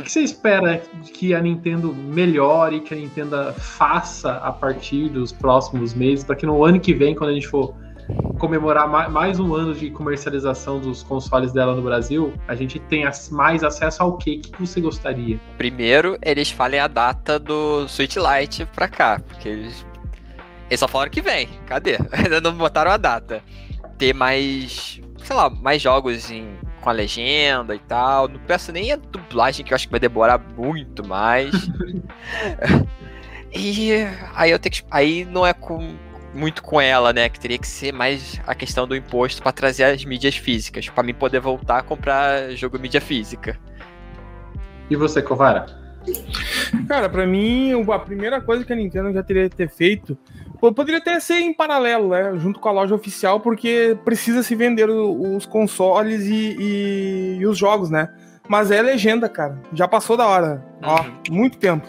O que, você espera que a Nintendo melhore, que a Nintendo faça a partir dos próximos meses, para que no ano que vem, quando a gente for comemorar ma- mais um ano de comercialização dos consoles dela no Brasil, a gente tenha mais acesso ao que que você gostaria. Primeiro, eles falem a data do Switch Lite pra cá, porque eles. Eles só falaram que vem. Cadê? Ainda não botaram a data. Ter mais. Sei lá, mais jogos em, com a legenda e tal. Não peço nem a dublagem, que eu acho que vai demorar muito mais. e aí eu tenho que. Aí não é com. Muito com ela, né? Que teria que ser mais a questão do imposto pra trazer as mídias físicas, pra mim poder voltar a comprar jogo mídia física. E você, Covara? Cara, pra mim, a primeira coisa que a Nintendo já teria que ter feito poderia até ser em paralelo, né? Junto com a loja oficial, porque precisa se vender os consoles e, e- e os jogos, né? Mas é legenda, cara. Já passou da hora. Ó, Uhum. muito tempo.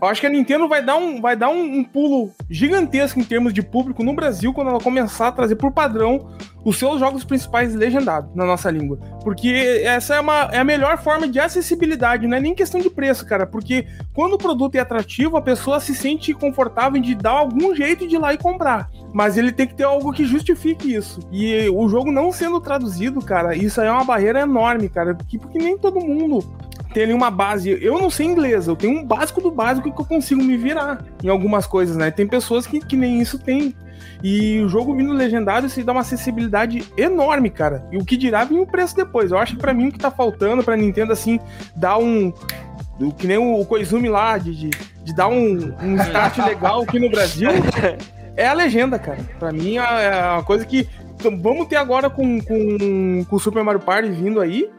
Eu acho que a Nintendo vai dar, um, vai dar um, um pulo gigantesco em termos de público no Brasil quando ela começar a trazer por padrão os seus jogos principais legendados na nossa língua. Porque essa é, uma, é a melhor forma de acessibilidade, não é nem questão de preço, cara. Porque quando o produto é atrativo, a pessoa se sente confortável de dar algum jeito de ir lá e comprar. Mas ele tem que ter algo que justifique isso. E o jogo não sendo traduzido, cara, isso aí é uma barreira enorme, cara. Porque, porque nem todo mundo tem ali uma base. Eu não sei inglês, eu tenho um básico do básico que eu consigo me virar em algumas coisas, né? Tem pessoas que, que nem isso tem. E o jogo vindo legendado, isso dá uma acessibilidade enorme, cara. E o que dirá vir o preço depois. Eu acho que pra mim o que tá faltando pra Nintendo, assim, dar um. Que nem o Koizumi lá, de, de, de dar um, um start legal aqui no Brasil, é a legenda, cara. Pra mim é é uma coisa que então, vamos ter agora com, com, com o Super Mario Party vindo aí.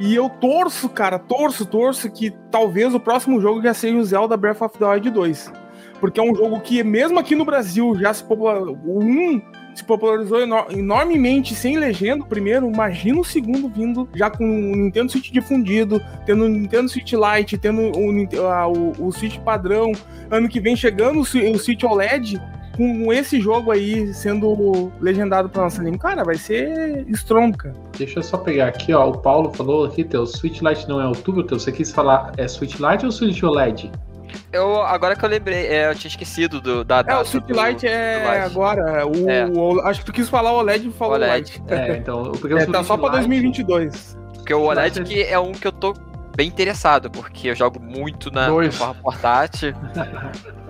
E eu torço, cara, torço, torço que talvez o próximo jogo já seja o Zelda Breath of the Wild 2. Porque é um jogo que, mesmo aqui no Brasil, já se popularizou. O 1 se popularizou eno- enormemente sem legenda, primeiro. Imagina o segundo vindo já com o Nintendo Switch difundido, tendo o Nintendo Switch Lite, tendo o, o, o Switch padrão. Ano que vem chegando o, o Switch OLED com esse jogo aí sendo legendado pra nossa língua. Cara, vai ser estrondo, cara. Deixa eu só pegar aqui, ó. O Paulo falou aqui, teu Switch Lite não é outubro, teu. Você quis falar é Switch Lite ou Switch OLED? Eu, agora que eu lembrei, é, eu tinha esquecido do, da É, data. o Switch Lite é agora. O, É. o- acho que tu quis falar o OLED e falou OLED. Lite. É, então. Porque o É, tá só pra Lite- 2022. Porque o OLED que é um que eu tô bem interessado, porque eu jogo muito na Dois. forma portátil.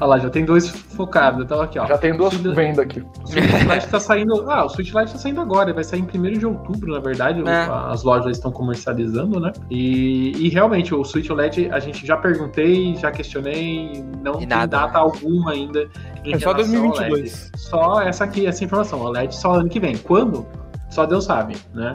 Olha lá, já tem dois focados. Então aqui, ó. Já tem duas Switch- vendas aqui. O Switch Lite tá saindo. Ah, o Switch Lite tá saindo agora. Vai sair em 1 de outubro, na verdade. É. As lojas estão comercializando, né? E, e realmente, o Switch LED, a gente já perguntei, já questionei. Não E tem nada, data né? alguma ainda. em É só relação ao 2022. LED. Só essa aqui, essa informação. O LED só ano que vem. Quando? Só Deus sabe, né?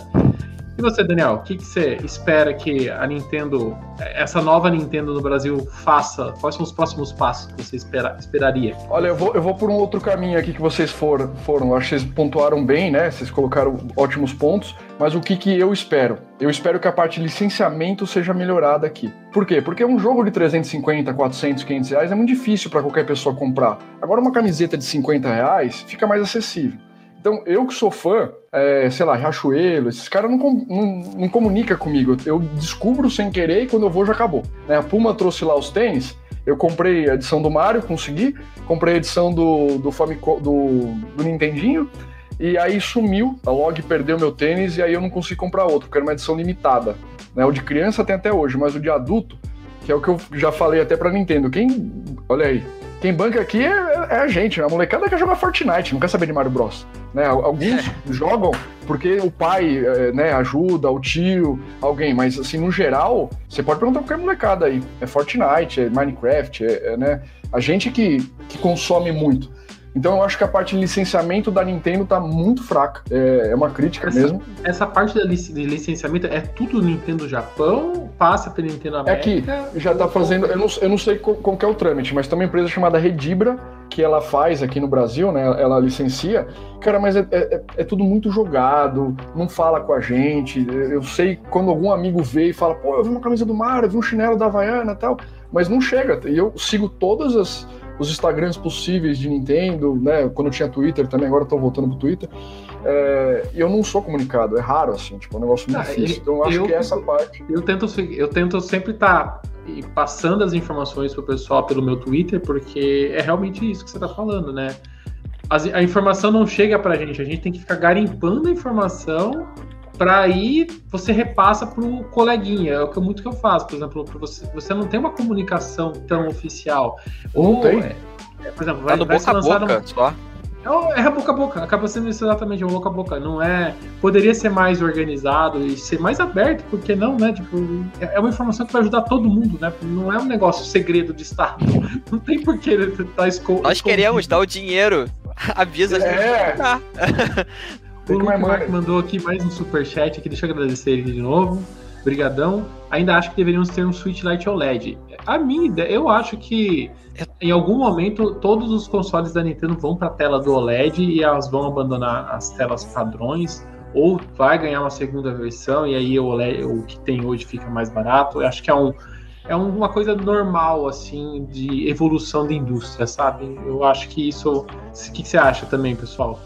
E você, Daniel, o que, que você espera que a Nintendo, essa nova Nintendo no Brasil, faça? Quais são os próximos passos que você espera, esperaria? Olha, eu vou, eu vou por um outro caminho aqui que vocês foram. foram. Acho que vocês pontuaram bem, né? Vocês colocaram ótimos pontos. Mas o que, que eu espero? Eu espero que a parte de licenciamento seja melhorada aqui. Por quê? Porque um jogo de 350, 400, 500 reais é muito difícil para qualquer pessoa comprar. Agora, uma camiseta de 50 reais fica mais acessível. Então, eu que sou fã, é, sei lá, Riachuelo, esses caras não, com- não, não comunicam comigo. Eu descubro sem querer e quando eu vou já acabou. Né? A Puma trouxe lá os tênis, eu comprei a edição do Mario, consegui, comprei a edição do, do, Famicom, do, do Nintendinho, e aí sumiu, a log perdeu meu tênis e aí eu não consegui comprar outro, porque era uma edição limitada. Né? O de criança tem até hoje, mas o de adulto, que é o que eu já falei até pra Nintendo, quem. Olha aí. Quem banca aqui é, é a gente, né? a molecada quer jogar Fortnite, não quer saber de Mario Bros. Né? Alguns jogam porque o pai é, né, ajuda, o tio, alguém, mas assim, no geral, você pode perguntar qualquer molecada aí. É Fortnite, é Minecraft, é, é, né? A gente que, que consome muito. Então eu acho que a parte de licenciamento da Nintendo tá muito fraca. É, é uma crítica Essa- mesmo. Essa parte da lic- de licenciamento é tudo Nintendo Japão, passa pela Nintendo É América. que já tá fazendo. Eu não, eu não sei qual, qual que é o trâmite, mas tem uma empresa chamada Redibra que ela faz aqui no Brasil, né? Ela licencia. Cara, mas é, é- é tudo muito jogado, não fala com a gente. Eu sei quando algum amigo vê e fala, pô, eu vi uma camisa do Mario, eu vi um chinelo da Havaiana e tal, mas não chega. E eu sigo todas as. Os Instagrams possíveis de Nintendo, né? Quando eu tinha Twitter também, agora eu tô voltando pro Twitter. É, e eu não sou comunicado, é raro, assim, tipo, é um negócio muito Ah, difícil. eu- Então eu acho eu que essa fico- parte. Eu tento, eu tento sempre estar passando as informações pro pessoal pelo meu Twitter, porque é realmente isso que você tá falando, né? A informação não chega pra gente, a gente tem que ficar garimpando a informação para aí você repassa pro coleguinha. É o que muito que eu faço, por exemplo, você, você não tem uma comunicação tão oficial. Não tem. é- é, por exemplo, Tá vai, no vai boca ser a lançado boca só. é, é boca a boca, acaba sendo isso exatamente, é um boca a boca. Não é. Poderia ser mais organizado e ser mais aberto, porque não, né? Tipo, é é uma informação que vai ajudar todo mundo, né? Não é um negócio segredo de Estado. Não tem por que estar tá esco Nós queremos dar o dinheiro. Avisa a gente. É. Tá. O Luke Mark mandou aqui mais um superchat aqui, deixa eu agradecer ele de novo. Brigadão. Ainda acho que deveríamos ter um Switch Lite OLED. A minha ideia, eu acho que em algum momento todos os consoles da Nintendo vão para a tela do OLED e elas vão abandonar as telas padrões ou vai ganhar uma segunda versão e aí o OLED, o que tem hoje fica mais barato. Eu acho que é um é uma coisa normal assim de evolução da indústria, sabe? Eu acho que isso, o que, que você acha também, pessoal?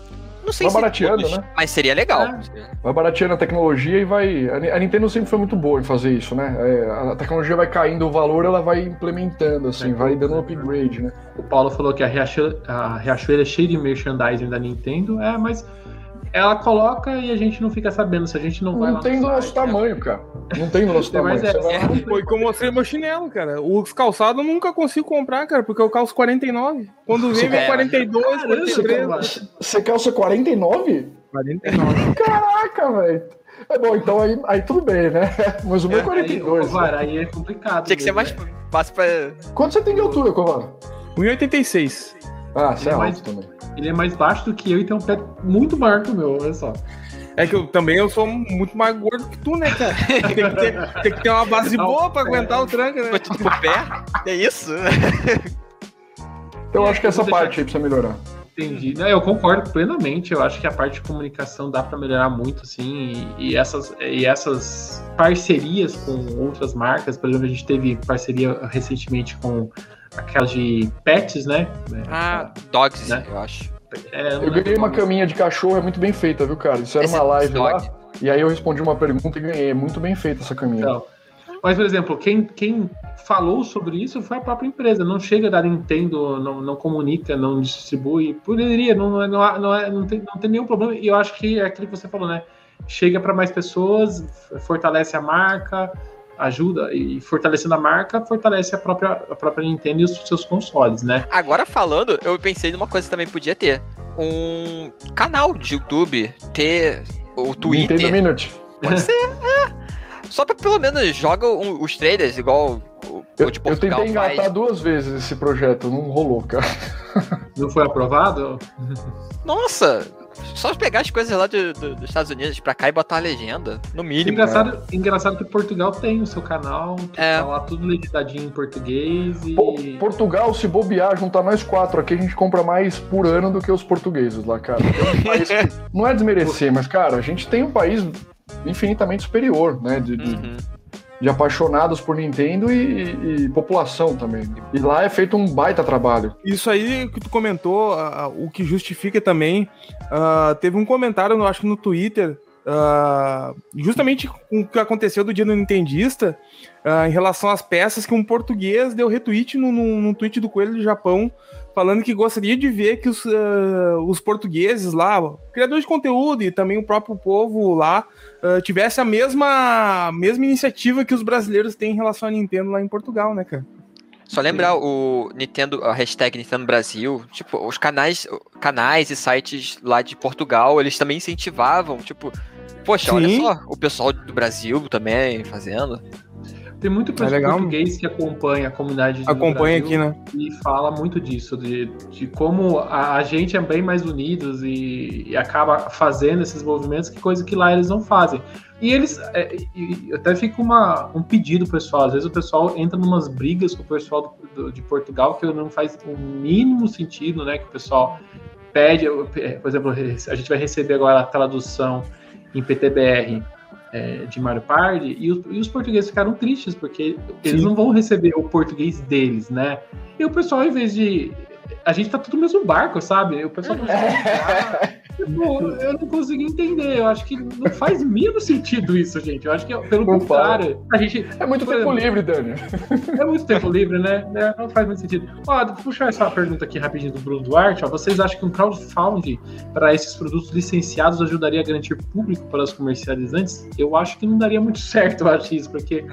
Não sei Vai se barateando, todos, né? mas seria legal. É. Vai barateando a tecnologia e vai. A Ni- a Nintendo sempre foi muito boa em fazer isso, né? É, a tecnologia vai caindo o valor, ela vai implementando, assim, É, vai dando um upgrade, né? O Paulo falou que a Riachuelo, a Riachuelo é cheia de merchandising da Nintendo. É, mas ela coloca e a gente não fica sabendo se a gente não vai lá Não tem no do nosso site, né? tamanho, cara. Não tem do nosso tamanho. Você é- vai lá- Foi que eu mostrei meu chinelo, cara. Os calçados eu nunca consigo comprar, cara, porque eu calço 49. Quando vem, vem É, 42, Caramba, 43. cara. Você calça 49? 49. Caraca, velho. É bom, então aí, aí tudo bem, né? Mas o meu é Aí, 42. Covar, aí é complicado. Tinha que ser mais né? fácil pra. Quanto você tem de altura, Covar? 1,86. Ah, você é Ele é mais- alto também. Ele é mais baixo do que eu e tem um pé muito maior que o meu, olha só. É que eu também eu sou muito mais gordo que tu, né, cara? Tem que ter, tem que ter uma base boa pra aguentar o tranco, né? Tudo pro pé? É isso? Então eu acho que essa parte aí precisa melhorar. Entendi. Não, eu concordo plenamente. Eu acho que a parte de comunicação dá para melhorar muito, assim. E, e essas, e essas parcerias com outras marcas, por exemplo, a gente teve parceria recentemente com aquelas de pets, né? Ah, Dogs, Né? eu acho. É, Eu lembro ganhei uma caminha de cachorro, é muito bem feita, viu, cara? Isso era Esse uma é live dog. lá, e aí eu respondi uma pergunta e ganhei. É muito bem feita essa caminha. Então, mas, por exemplo, quem, quem falou sobre isso foi a própria empresa. Não chega da Nintendo, não, não comunica, não distribui. Poderia, não, é- não, é- não, é- não, tem, não tem nenhum problema. E eu acho que é aquilo que você falou, né? Chega para mais pessoas, fortalece a marca, ajuda e fortalecendo a marca, fortalece a própria, a própria Nintendo e os seus consoles, né? Agora falando, eu pensei numa coisa que também podia ter. Um canal de YouTube, ter o Twitter. Nintendo Minute. Pode ser, é. Só pra pelo menos joga um- os trailers, igual o, Eu, o de eu Portugal tentei engatar faz. duas vezes esse projeto, não rolou, cara. Não foi aprovado? Nossa, só pegar as coisas lá do- do- dos Estados Unidos pra cá e botar a legenda, no mínimo. Engraçado, engraçado que Portugal tem o seu canal, que É. tá lá tudo legendadinho em português e. Po- Portugal, se bobear, juntar nós quatro aqui, a gente compra mais por ano do que os portugueses lá, cara. É um país que- não é desmerecer, mas, cara, a gente tem um país infinitamente superior, né? De, de- Uhum. de apaixonados por Nintendo e, e- e população também. E lá é feito um baita trabalho. Isso aí que tu comentou, ah, o que justifica também, ah, teve um comentário, eu acho no Twitter, ah, justamente com o que aconteceu do dia do Nintendista, em relação às peças, que um português deu retweet no, no, no tweet do Coelho do Japão, falando que gostaria de ver que os, ah, os portugueses lá, criadores de conteúdo e também o próprio povo lá, ah, tivesse a mesma, mesma iniciativa que os brasileiros têm em relação à Nintendo lá em Portugal, né, cara? Só lembrar o Nintendo, a hashtag Nintendo Brasil, tipo, os canais, canais e sites lá de Portugal, eles também incentivavam, tipo, poxa, olha Sim. só, o pessoal do Brasil também fazendo. Tem muito É pessoal legal. português que acompanha a comunidade Acompanha aqui, né? e fala muito disso, de, de como a, a gente é bem mais unidos e, e acaba fazendo esses movimentos, que coisa que lá eles não fazem. E eles, é, e- até fica uma, um pedido pessoal, às vezes o pessoal entra numas brigas com o pessoal do- do- de Portugal que não faz o mínimo sentido, né, que o pessoal pede, por exemplo, a gente vai receber agora a tradução em PTBR é, de Mario Party e, os- e os portugueses ficaram tristes porque eles Sim. não vão receber o português deles, né? E o pessoal, em vez de. A gente tá tudo no mesmo barco, sabe? O pessoal não Pô, eu não consigo entender. Eu acho que não faz o mínimo sentido isso, gente. Eu acho que, pelo Não contrário, a gente. É muito tempo exemplo, livre, Dani. É muito tempo livre, né? É, Não faz muito sentido. Ó, vou puxar essa pergunta aqui rapidinho do Bruno Duarte. Ó. Vocês acham que um crowdfunding para esses produtos licenciados ajudaria a garantir público para os comercializantes? Eu acho que não daria muito certo, eu acho isso, porque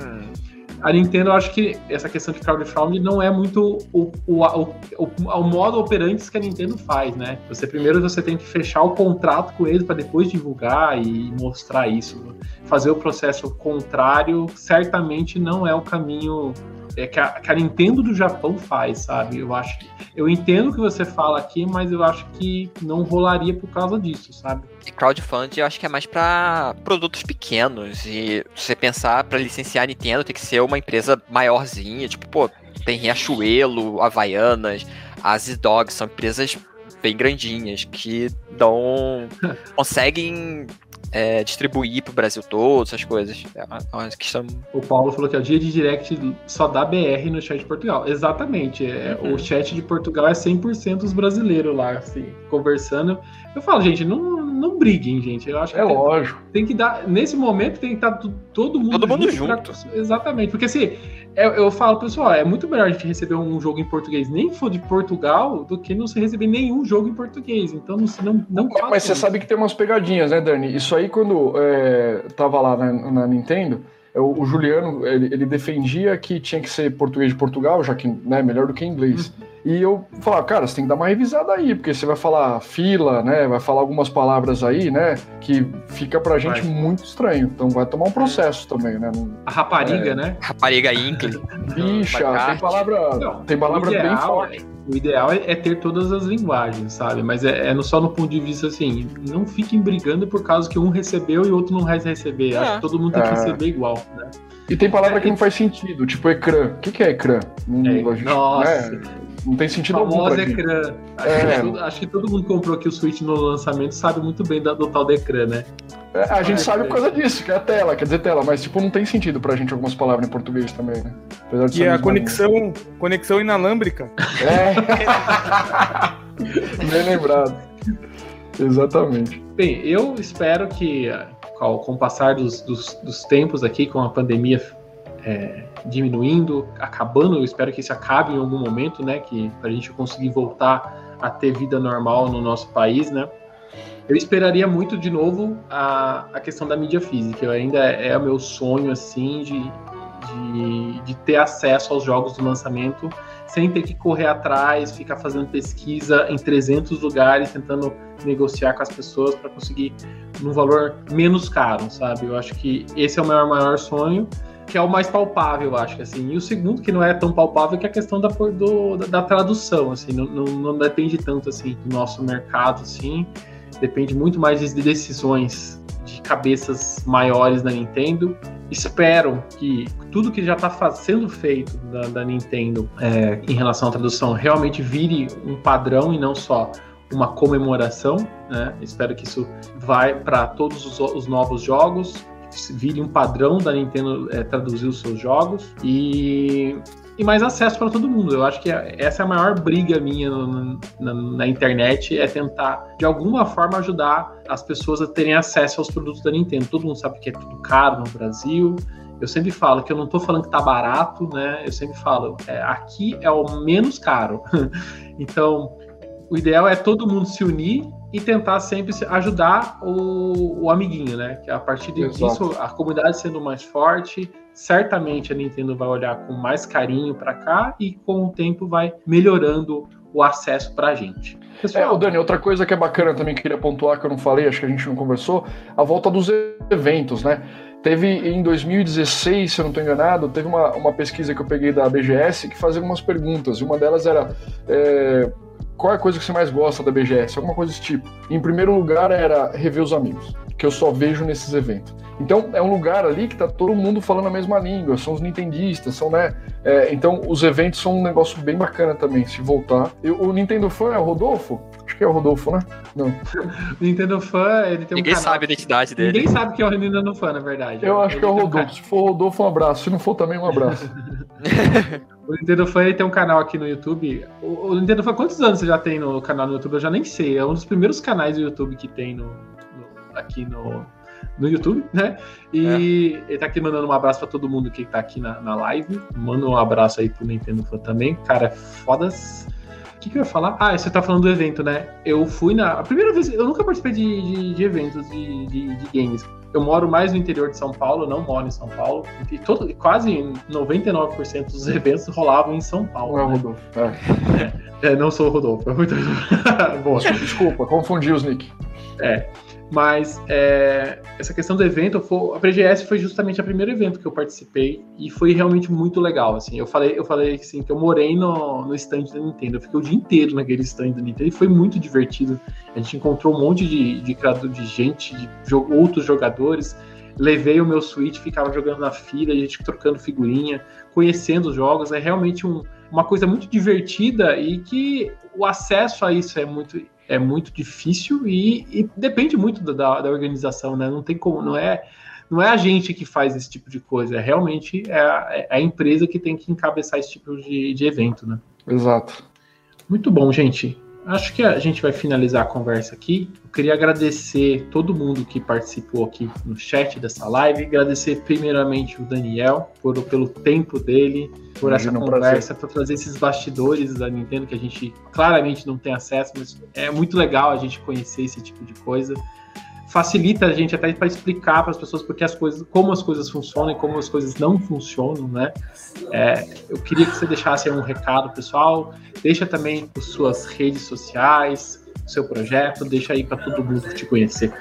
a Nintendo, acho que essa questão de crowdfunding não é muito o, o, o, o, modo operante que a Nintendo faz, né? Você primeiro você tem que fechar o contrato com eles para depois divulgar e mostrar isso. Fazer o processo contrário certamente não é o caminho é, que, a, que a Nintendo do Japão faz, sabe? Eu acho que eu entendo o que você fala aqui, mas eu acho que não rolaria por causa disso, sabe? E crowdfunding eu acho que é mais pra produtos pequenos. E se você pensar pra licenciar a Nintendo, tem que ser uma empresa maiorzinha. Tipo, pô, tem Riachuelo, Havaianas, Asis Dog, são empresas bem grandinhas que dão. conseguem é, distribuir pro Brasil todo, essas coisas. É uma, é uma questão. O Paulo falou que é o dia de direct só dá BR no chat de Portugal. Exatamente. É, Uhum. O chat de Portugal é 100% os brasileiros lá, assim, conversando. Eu falo, gente, não, não briguem, gente. Eu acho que É tem, lógico. tem que dar. Nesse momento tem que estar tu- todo mundo Todo mundo pra- junto. exatamente. Porque assim, eu, eu falo, pessoal, é muito melhor a gente receber um jogo em português, nem for de Portugal, do que não se receber nenhum jogo em português. Então não, não, não Mas façam você isso. sabe que tem umas pegadinhas, né, Dani? Isso aí, quando é, tava lá na, na Nintendo, é, o, o Juliano, ele, ele defendia que tinha que ser português de Portugal, já que né, melhor do que inglês. E eu falava, cara, você tem que dar uma revisada aí, porque você vai falar fila, né? Vai falar algumas palavras aí, né? Que fica pra gente Vai. muito estranho. Então vai tomar um processo também, né? Não- A rapariga, É. né? Rapariga Inkle. Bicha, tem palavra, Não, tem palavra o bem ideal, forte. O ideal é, é ter todas as linguagens, sabe? Mas é, é só no ponto de vista assim, não fiquem brigando por causa que um recebeu e o outro não vai receber. Acho É. que todo mundo tem que É. receber igual, né? E tem palavra que não faz sentido, tipo ecrã. O que, que é ecrã? Não, É, gente- nossa. né, não tem sentido algum pra ecrã. Acho, É. que todo, acho que todo mundo que comprou aqui o Switch no lançamento sabe muito bem da- do tal da ecrã, né? É, a gente sabe por causa disso, que é a tela, quer dizer tela, mas tipo, não tem sentido pra gente algumas palavras em português também, né? Apesar de é a conexão, conexão inalámbrica. É. Bem lembrado. Exatamente. Bem, eu espero que ah, com o passar dos, dos, dos tempos aqui, com a pandemia é, diminuindo, acabando, eu espero que isso acabe em algum momento, né? Que pra gente conseguir voltar a ter vida normal no nosso país, né? Eu esperaria muito de novo a, a questão da mídia física. Eu ainda é o meu sonho assim de de, de ter acesso aos jogos do lançamento sem ter que correr atrás, ficar fazendo pesquisa em 300 lugares, tentando negociar com as pessoas para conseguir num valor menos caro, sabe? Eu acho que esse é o meu maior sonho, que é o mais palpável, eu acho assim. E o segundo que não é tão palpável que é a questão da, do, da tradução, assim, não, não, não, depende tanto assim do nosso mercado, assim, depende muito mais de decisões de cabeças maiores da Nintendo espero que tudo que já está sendo feito da, da Nintendo é, em relação à tradução realmente vire um padrão e não só uma comemoração. Né? Espero que isso vai para todos os, os, novos jogos, vire um padrão da Nintendo é, traduzir os seus jogos e e mais acesso para todo mundo. Eu acho que essa é a maior briga minha no, na, na, internet, é tentar, de alguma forma, ajudar as pessoas a terem acesso aos produtos da Nintendo. Todo mundo sabe que é tudo caro no Brasil. Eu sempre falo que eu não estou falando que tá barato, né? Eu sempre falo, é, aqui é o menos caro. então, o ideal é todo mundo se unir e tentar sempre ajudar o, o amiguinho, né? Que a partir disso, a comunidade sendo mais forte, certamente a Nintendo vai olhar com mais carinho para cá e com o tempo vai melhorando o acesso para a gente. Pessoal, é, Dani, outra coisa que é bacana também que queria pontuar que eu não falei, acho que a gente não conversou, a volta dos eventos, né? Teve em 2016, se eu não estou enganado, teve uma, uma pesquisa que eu peguei da BGS que fazia algumas perguntas, e uma delas era é, qual é a coisa que você mais gosta da BGS? Alguma coisa desse tipo. Em primeiro lugar era rever os amigos, que eu só vejo nesses eventos. Então é um lugar ali que tá todo mundo falando a mesma língua, são os nintendistas, são, né? É, então os eventos são um negócio bem bacana também, se voltar. Eu, o Nintendo Fan é o Rodolfo? Acho que é o Rodolfo, né? Não. o Nintendo Fan, ele tem Ninguém um sabe a identidade dele. Ninguém sabe que é o Nintendo Fan, na verdade. Eu acho ele que é o Rodolfo. Um se for o Rodolfo, um abraço. Se não for também, um abraço. o Nintendo Fan ele tem um canal aqui no YouTube. O, o, Nintendo Fan, quantos anos você já tem no canal no YouTube? Eu já nem sei. É um dos primeiros canais do YouTube que tem no, no aqui no no YouTube, né? E é. ele tá aqui mandando um abraço para todo mundo que tá aqui na, na live. Manda um abraço aí pro Nintendo Fan também. Cara, é fodas. O que, que eu ia falar? Ah, você tá falando do evento, né? Eu fui na. A primeira vez. Eu nunca participei de, de, de eventos de, de, de, games. Eu moro mais no interior de São Paulo, não moro em São Paulo. E todo, quase 99% dos eventos rolavam em São Paulo. Não é né? Rodolfo. É. é. não sou o Rodolfo. É muito... Boa. Desculpa, confundi os nick. É. Mas é, essa questão do evento, a PGS foi justamente o primeiro evento que eu participei e foi realmente muito legal. Assim, eu falei, eu falei assim que eu morei no, no stand da Nintendo, eu fiquei o dia inteiro naquele stand da Nintendo e foi muito divertido. A gente encontrou um monte de, de, de gente, de outros jogadores. Levei o meu Switch, ficava jogando na fila, a gente trocando figurinha, conhecendo os jogos. É realmente um, uma coisa muito divertida e que o acesso a isso é muito é muito difícil e, e depende muito da, da, organização, né? Não tem como, não é, não é a gente que faz esse tipo de coisa, é realmente é a, é a empresa que tem que encabeçar esse tipo de, de evento, né? Exato. Muito bom, gente. Acho que a gente vai finalizar a conversa aqui. Eu queria agradecer todo mundo que participou aqui no chat dessa live. Agradecer primeiramente o Daniel por, pelo tempo dele, por Imagina essa conversa, por trazer esses bastidores da Nintendo que a gente claramente não tem acesso, mas é muito legal a gente conhecer esse tipo de coisa facilita a gente até para explicar para as pessoas porque as coisas, como as coisas funcionam e como as coisas não funcionam, né? É, eu queria que você deixasse um recado, pessoal. Deixa também as suas redes sociais, o seu projeto, deixa aí para todo mundo te conhecer.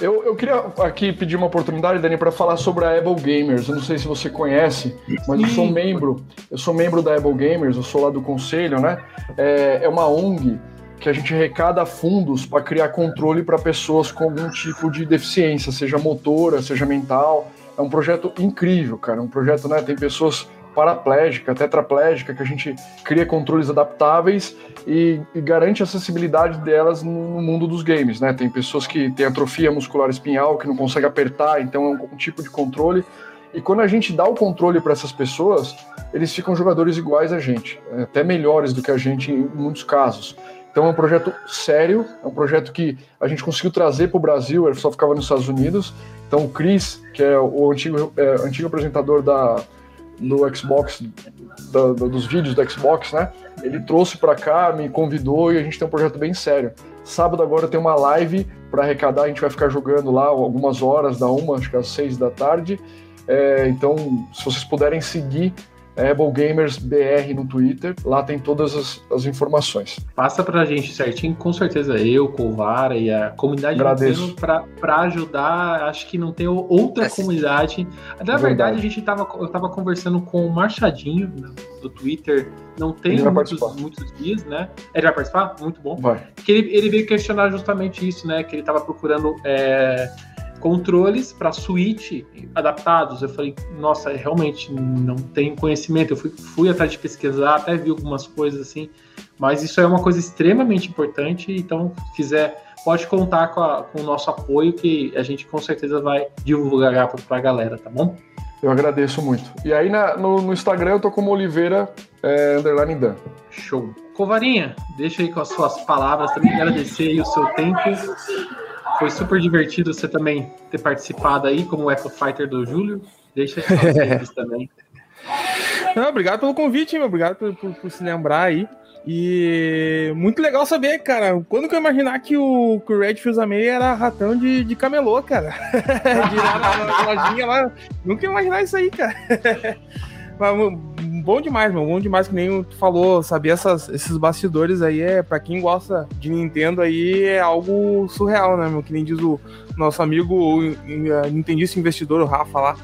Eu, eu queria aqui pedir uma oportunidade, Dani, para falar sobre a Able Gamers. Eu não sei se você conhece, mas eu sou membro. Eu sou membro da Able Gamers. Eu sou lá do conselho, né? É, é uma ONG que a gente arrecada fundos para criar controle para pessoas com algum tipo de deficiência, seja motora, seja mental. É um projeto incrível, cara. Um projeto, né? Tem pessoas paraplégica, tetraplégica, que a gente cria controles adaptáveis e, e, garante a acessibilidade delas no mundo dos games, né? Tem pessoas que têm atrofia muscular espinhal, que não conseguem apertar, então é um, um tipo de controle. E quando a gente dá o controle para essas pessoas, eles ficam jogadores iguais a gente, até melhores do que a gente em muitos casos. Então é um projeto sério, é um projeto que a gente conseguiu trazer para o Brasil, ele só ficava nos Estados Unidos. Então o Chris, que é o antigo, é, antigo apresentador da, do Xbox, da, dos vídeos do Xbox, né? Ele trouxe para cá, me convidou e a gente tem um projeto bem sério. Sábado agora tem uma live para arrecadar, a gente vai ficar jogando lá algumas horas, da uma, acho que às seis da tarde. É, então, se vocês puderem seguir Apple Gamers BR no Twitter, lá tem todas as, as informações. Passa pra gente certinho, com certeza eu, Colvara e a comunidade Agradeço. pra, pra ajudar. Acho que não tem outra É, comunidade. Na verdade. verdade, a gente tava, eu tava conversando com o Marchadinho né, do Twitter. Não tem muitos, muitos dias, né? Ele vai participar? Muito bom. Vai. que ele, ele veio questionar justamente isso, né? Que ele estava procurando é, controles para Switch adaptados. Eu falei, nossa, realmente não tenho conhecimento. Eu fui, fui atrás de pesquisar, até vi algumas coisas assim, mas isso é uma coisa extremamente importante. Então, se quiser, pode contar com, a- com o nosso apoio, que a gente com certeza vai divulgar para a galera, tá bom? Eu agradeço muito. E aí na- no, no Instagram eu tô como Oliveira é, underline Dan. Show. Covarinha, deixa aí com as suas palavras também, agradecer aí o seu tempo. Foi super divertido você também ter participado aí como Echo Fighter do Júlio. Deixa aí também. Não, obrigado pelo convite, meu. Obrigado por, por- por se lembrar aí. E muito legal saber, cara. Quando que eu imaginar que o, que o Red Fusame era ratão de, de camelô, cara? de lá na, na lojinha lá. Nunca ia imaginar isso aí, cara. Mas, bom demais, meu. Bom demais que nem tu falou. Saber essas, esses bastidores aí é, pra quem gosta de Nintendo aí, é algo surreal, né, meu? Que nem diz o nosso amigo o, nintendista investidor, o Rafa lá.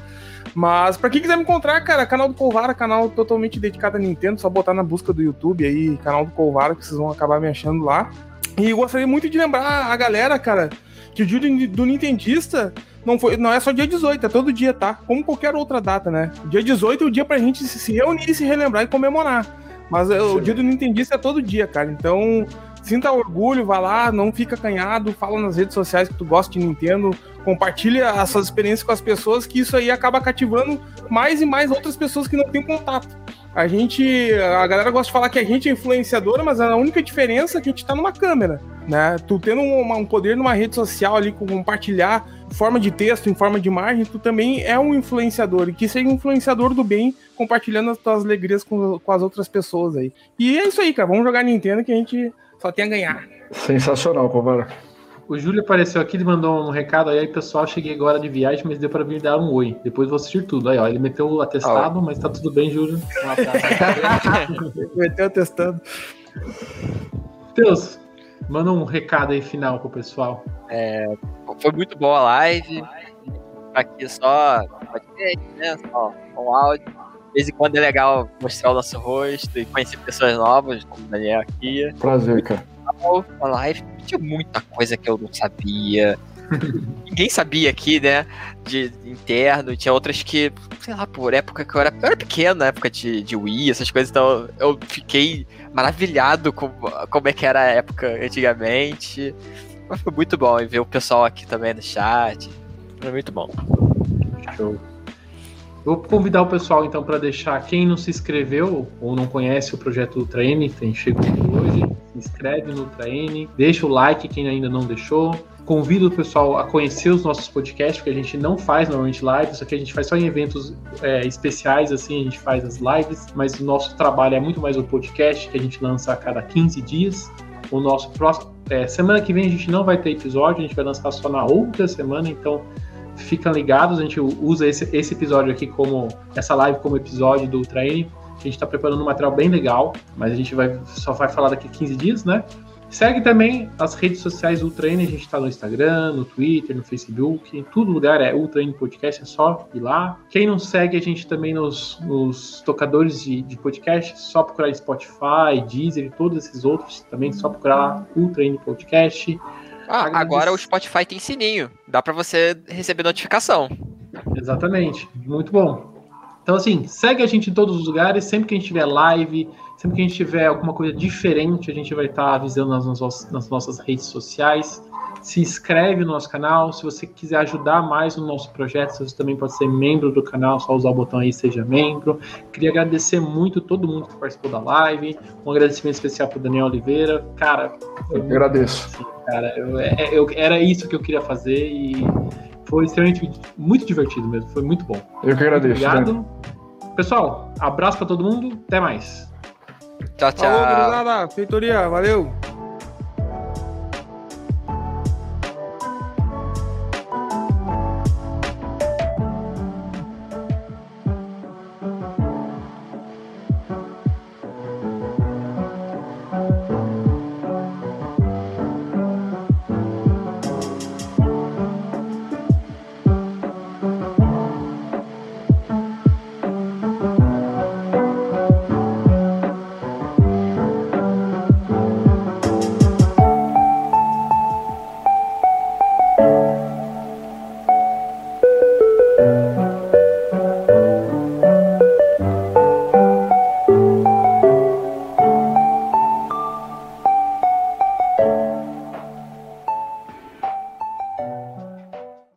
Mas pra quem quiser me encontrar, cara, canal do Colvara, canal totalmente dedicado a Nintendo, só botar na busca do YouTube aí, canal do Colvara, que vocês vão acabar me achando lá. E gostaria muito de lembrar a galera, cara, que o dia do Nintendista não, foi, não é só dia 18, é todo dia, tá? Como qualquer outra data, né? Dia 18 é o dia pra gente se, reunir, se relembrar e comemorar. Mas o dia do Nintendista é todo dia, cara. Então, sinta orgulho, vá lá, não fica acanhado, fala nas redes sociais que tu gosta de Nintendo, compartilha as suas experiências com as pessoas, que isso aí acaba cativando mais e mais outras pessoas que não têm contato. A gente, a galera gosta de falar que a gente é influenciadora, mas a única diferença é que a gente tá numa câmera, né? Tu tendo um, um poder numa rede social ali, com compartilhar forma de texto, em forma de imagem, tu também é um influenciador, e que seja um influenciador do bem, compartilhando as tuas alegrias com, com as outras pessoas aí. E é isso aí, cara, vamos jogar Nintendo que a gente só tem a ganhar. Sensacional, Covara. O Júlio apareceu aqui, ele mandou um recado aí, pessoal, cheguei agora de viagem, mas deu para vir dar um oi. Depois vou assistir tudo. Aí, ó, ele meteu o atestado, mas tá tudo bem, Júlio. Um. Meteu testando. Deus, manda um recado aí final pro pessoal. Foi muito boa a live. Aqui só podcast, né? Só com áudio. De vez em quando é legal mostrar o nosso rosto e conhecer pessoas novas, como o Daniel aqui. Prazer, cara. A live tinha muita coisa que eu não sabia. Ninguém sabia aqui, né? De interno. Tinha outras que, sei lá, por época que eu era, eu era pequeno, época de, de Wii, essas coisas. Então eu fiquei maravilhado com como é que era a época antigamente. Mas foi muito bom e ver o pessoal aqui também no chat. Foi muito bom. Show. Vou convidar o pessoal então para deixar quem não se inscreveu ou não conhece o projeto Ultra N, tem chegou hoje, se inscreve no Ultra N, deixa o like quem ainda não deixou. Convido o pessoal a conhecer os nossos podcasts, que a gente não faz normalmente lives, isso aqui a gente faz só em eventos é, especiais, assim, a gente faz as lives, mas o nosso trabalho é muito mais o podcast, que a gente lança a cada 15 dias. O nosso próximo. é, semana que vem a gente não vai ter episódio, a gente vai lançar só na outra semana, então fiquem ligados, a gente usa esse, esse episódio aqui como essa live como episódio do Ultra N. A gente está preparando um material bem legal, mas a gente vai só vai falar daqui a 15 dias, né? Segue também as redes sociais do Ultra N, a gente está no Instagram, no Twitter, no Facebook, em todo lugar é Ultra N Podcast, é só ir lá. Quem não segue a gente também nos, nos tocadores de, de podcast, só procurar Spotify, Deezer e todos esses outros, também só procurar lá Ultra N Podcast. Ah, agora o Spotify tem sininho. Dá pra você receber notificação. Exatamente, muito bom. Então, assim, segue a gente em todos os lugares. Sempre que a gente tiver live, sempre que a gente tiver alguma coisa diferente, a gente vai estar avisando nas, nossas- nas nossas redes sociais. Se inscreve no nosso canal. Se você quiser ajudar mais no nosso projeto, você também pode ser membro do canal. Só usar o botão aí, seja membro. Queria agradecer muito todo mundo que participou da live. Um agradecimento especial para Daniel Oliveira. Cara, Eu agradeço. assim, cara. Eu, é- eu- era isso que eu queria fazer e foi extremamente muito divertido mesmo. Foi muito bom. Eu que agradeço. né? Obrigado. Pessoal, abraço pra todo mundo. Até mais. Tchau, tchau. Falou, gurizada. Feitoria, valeu.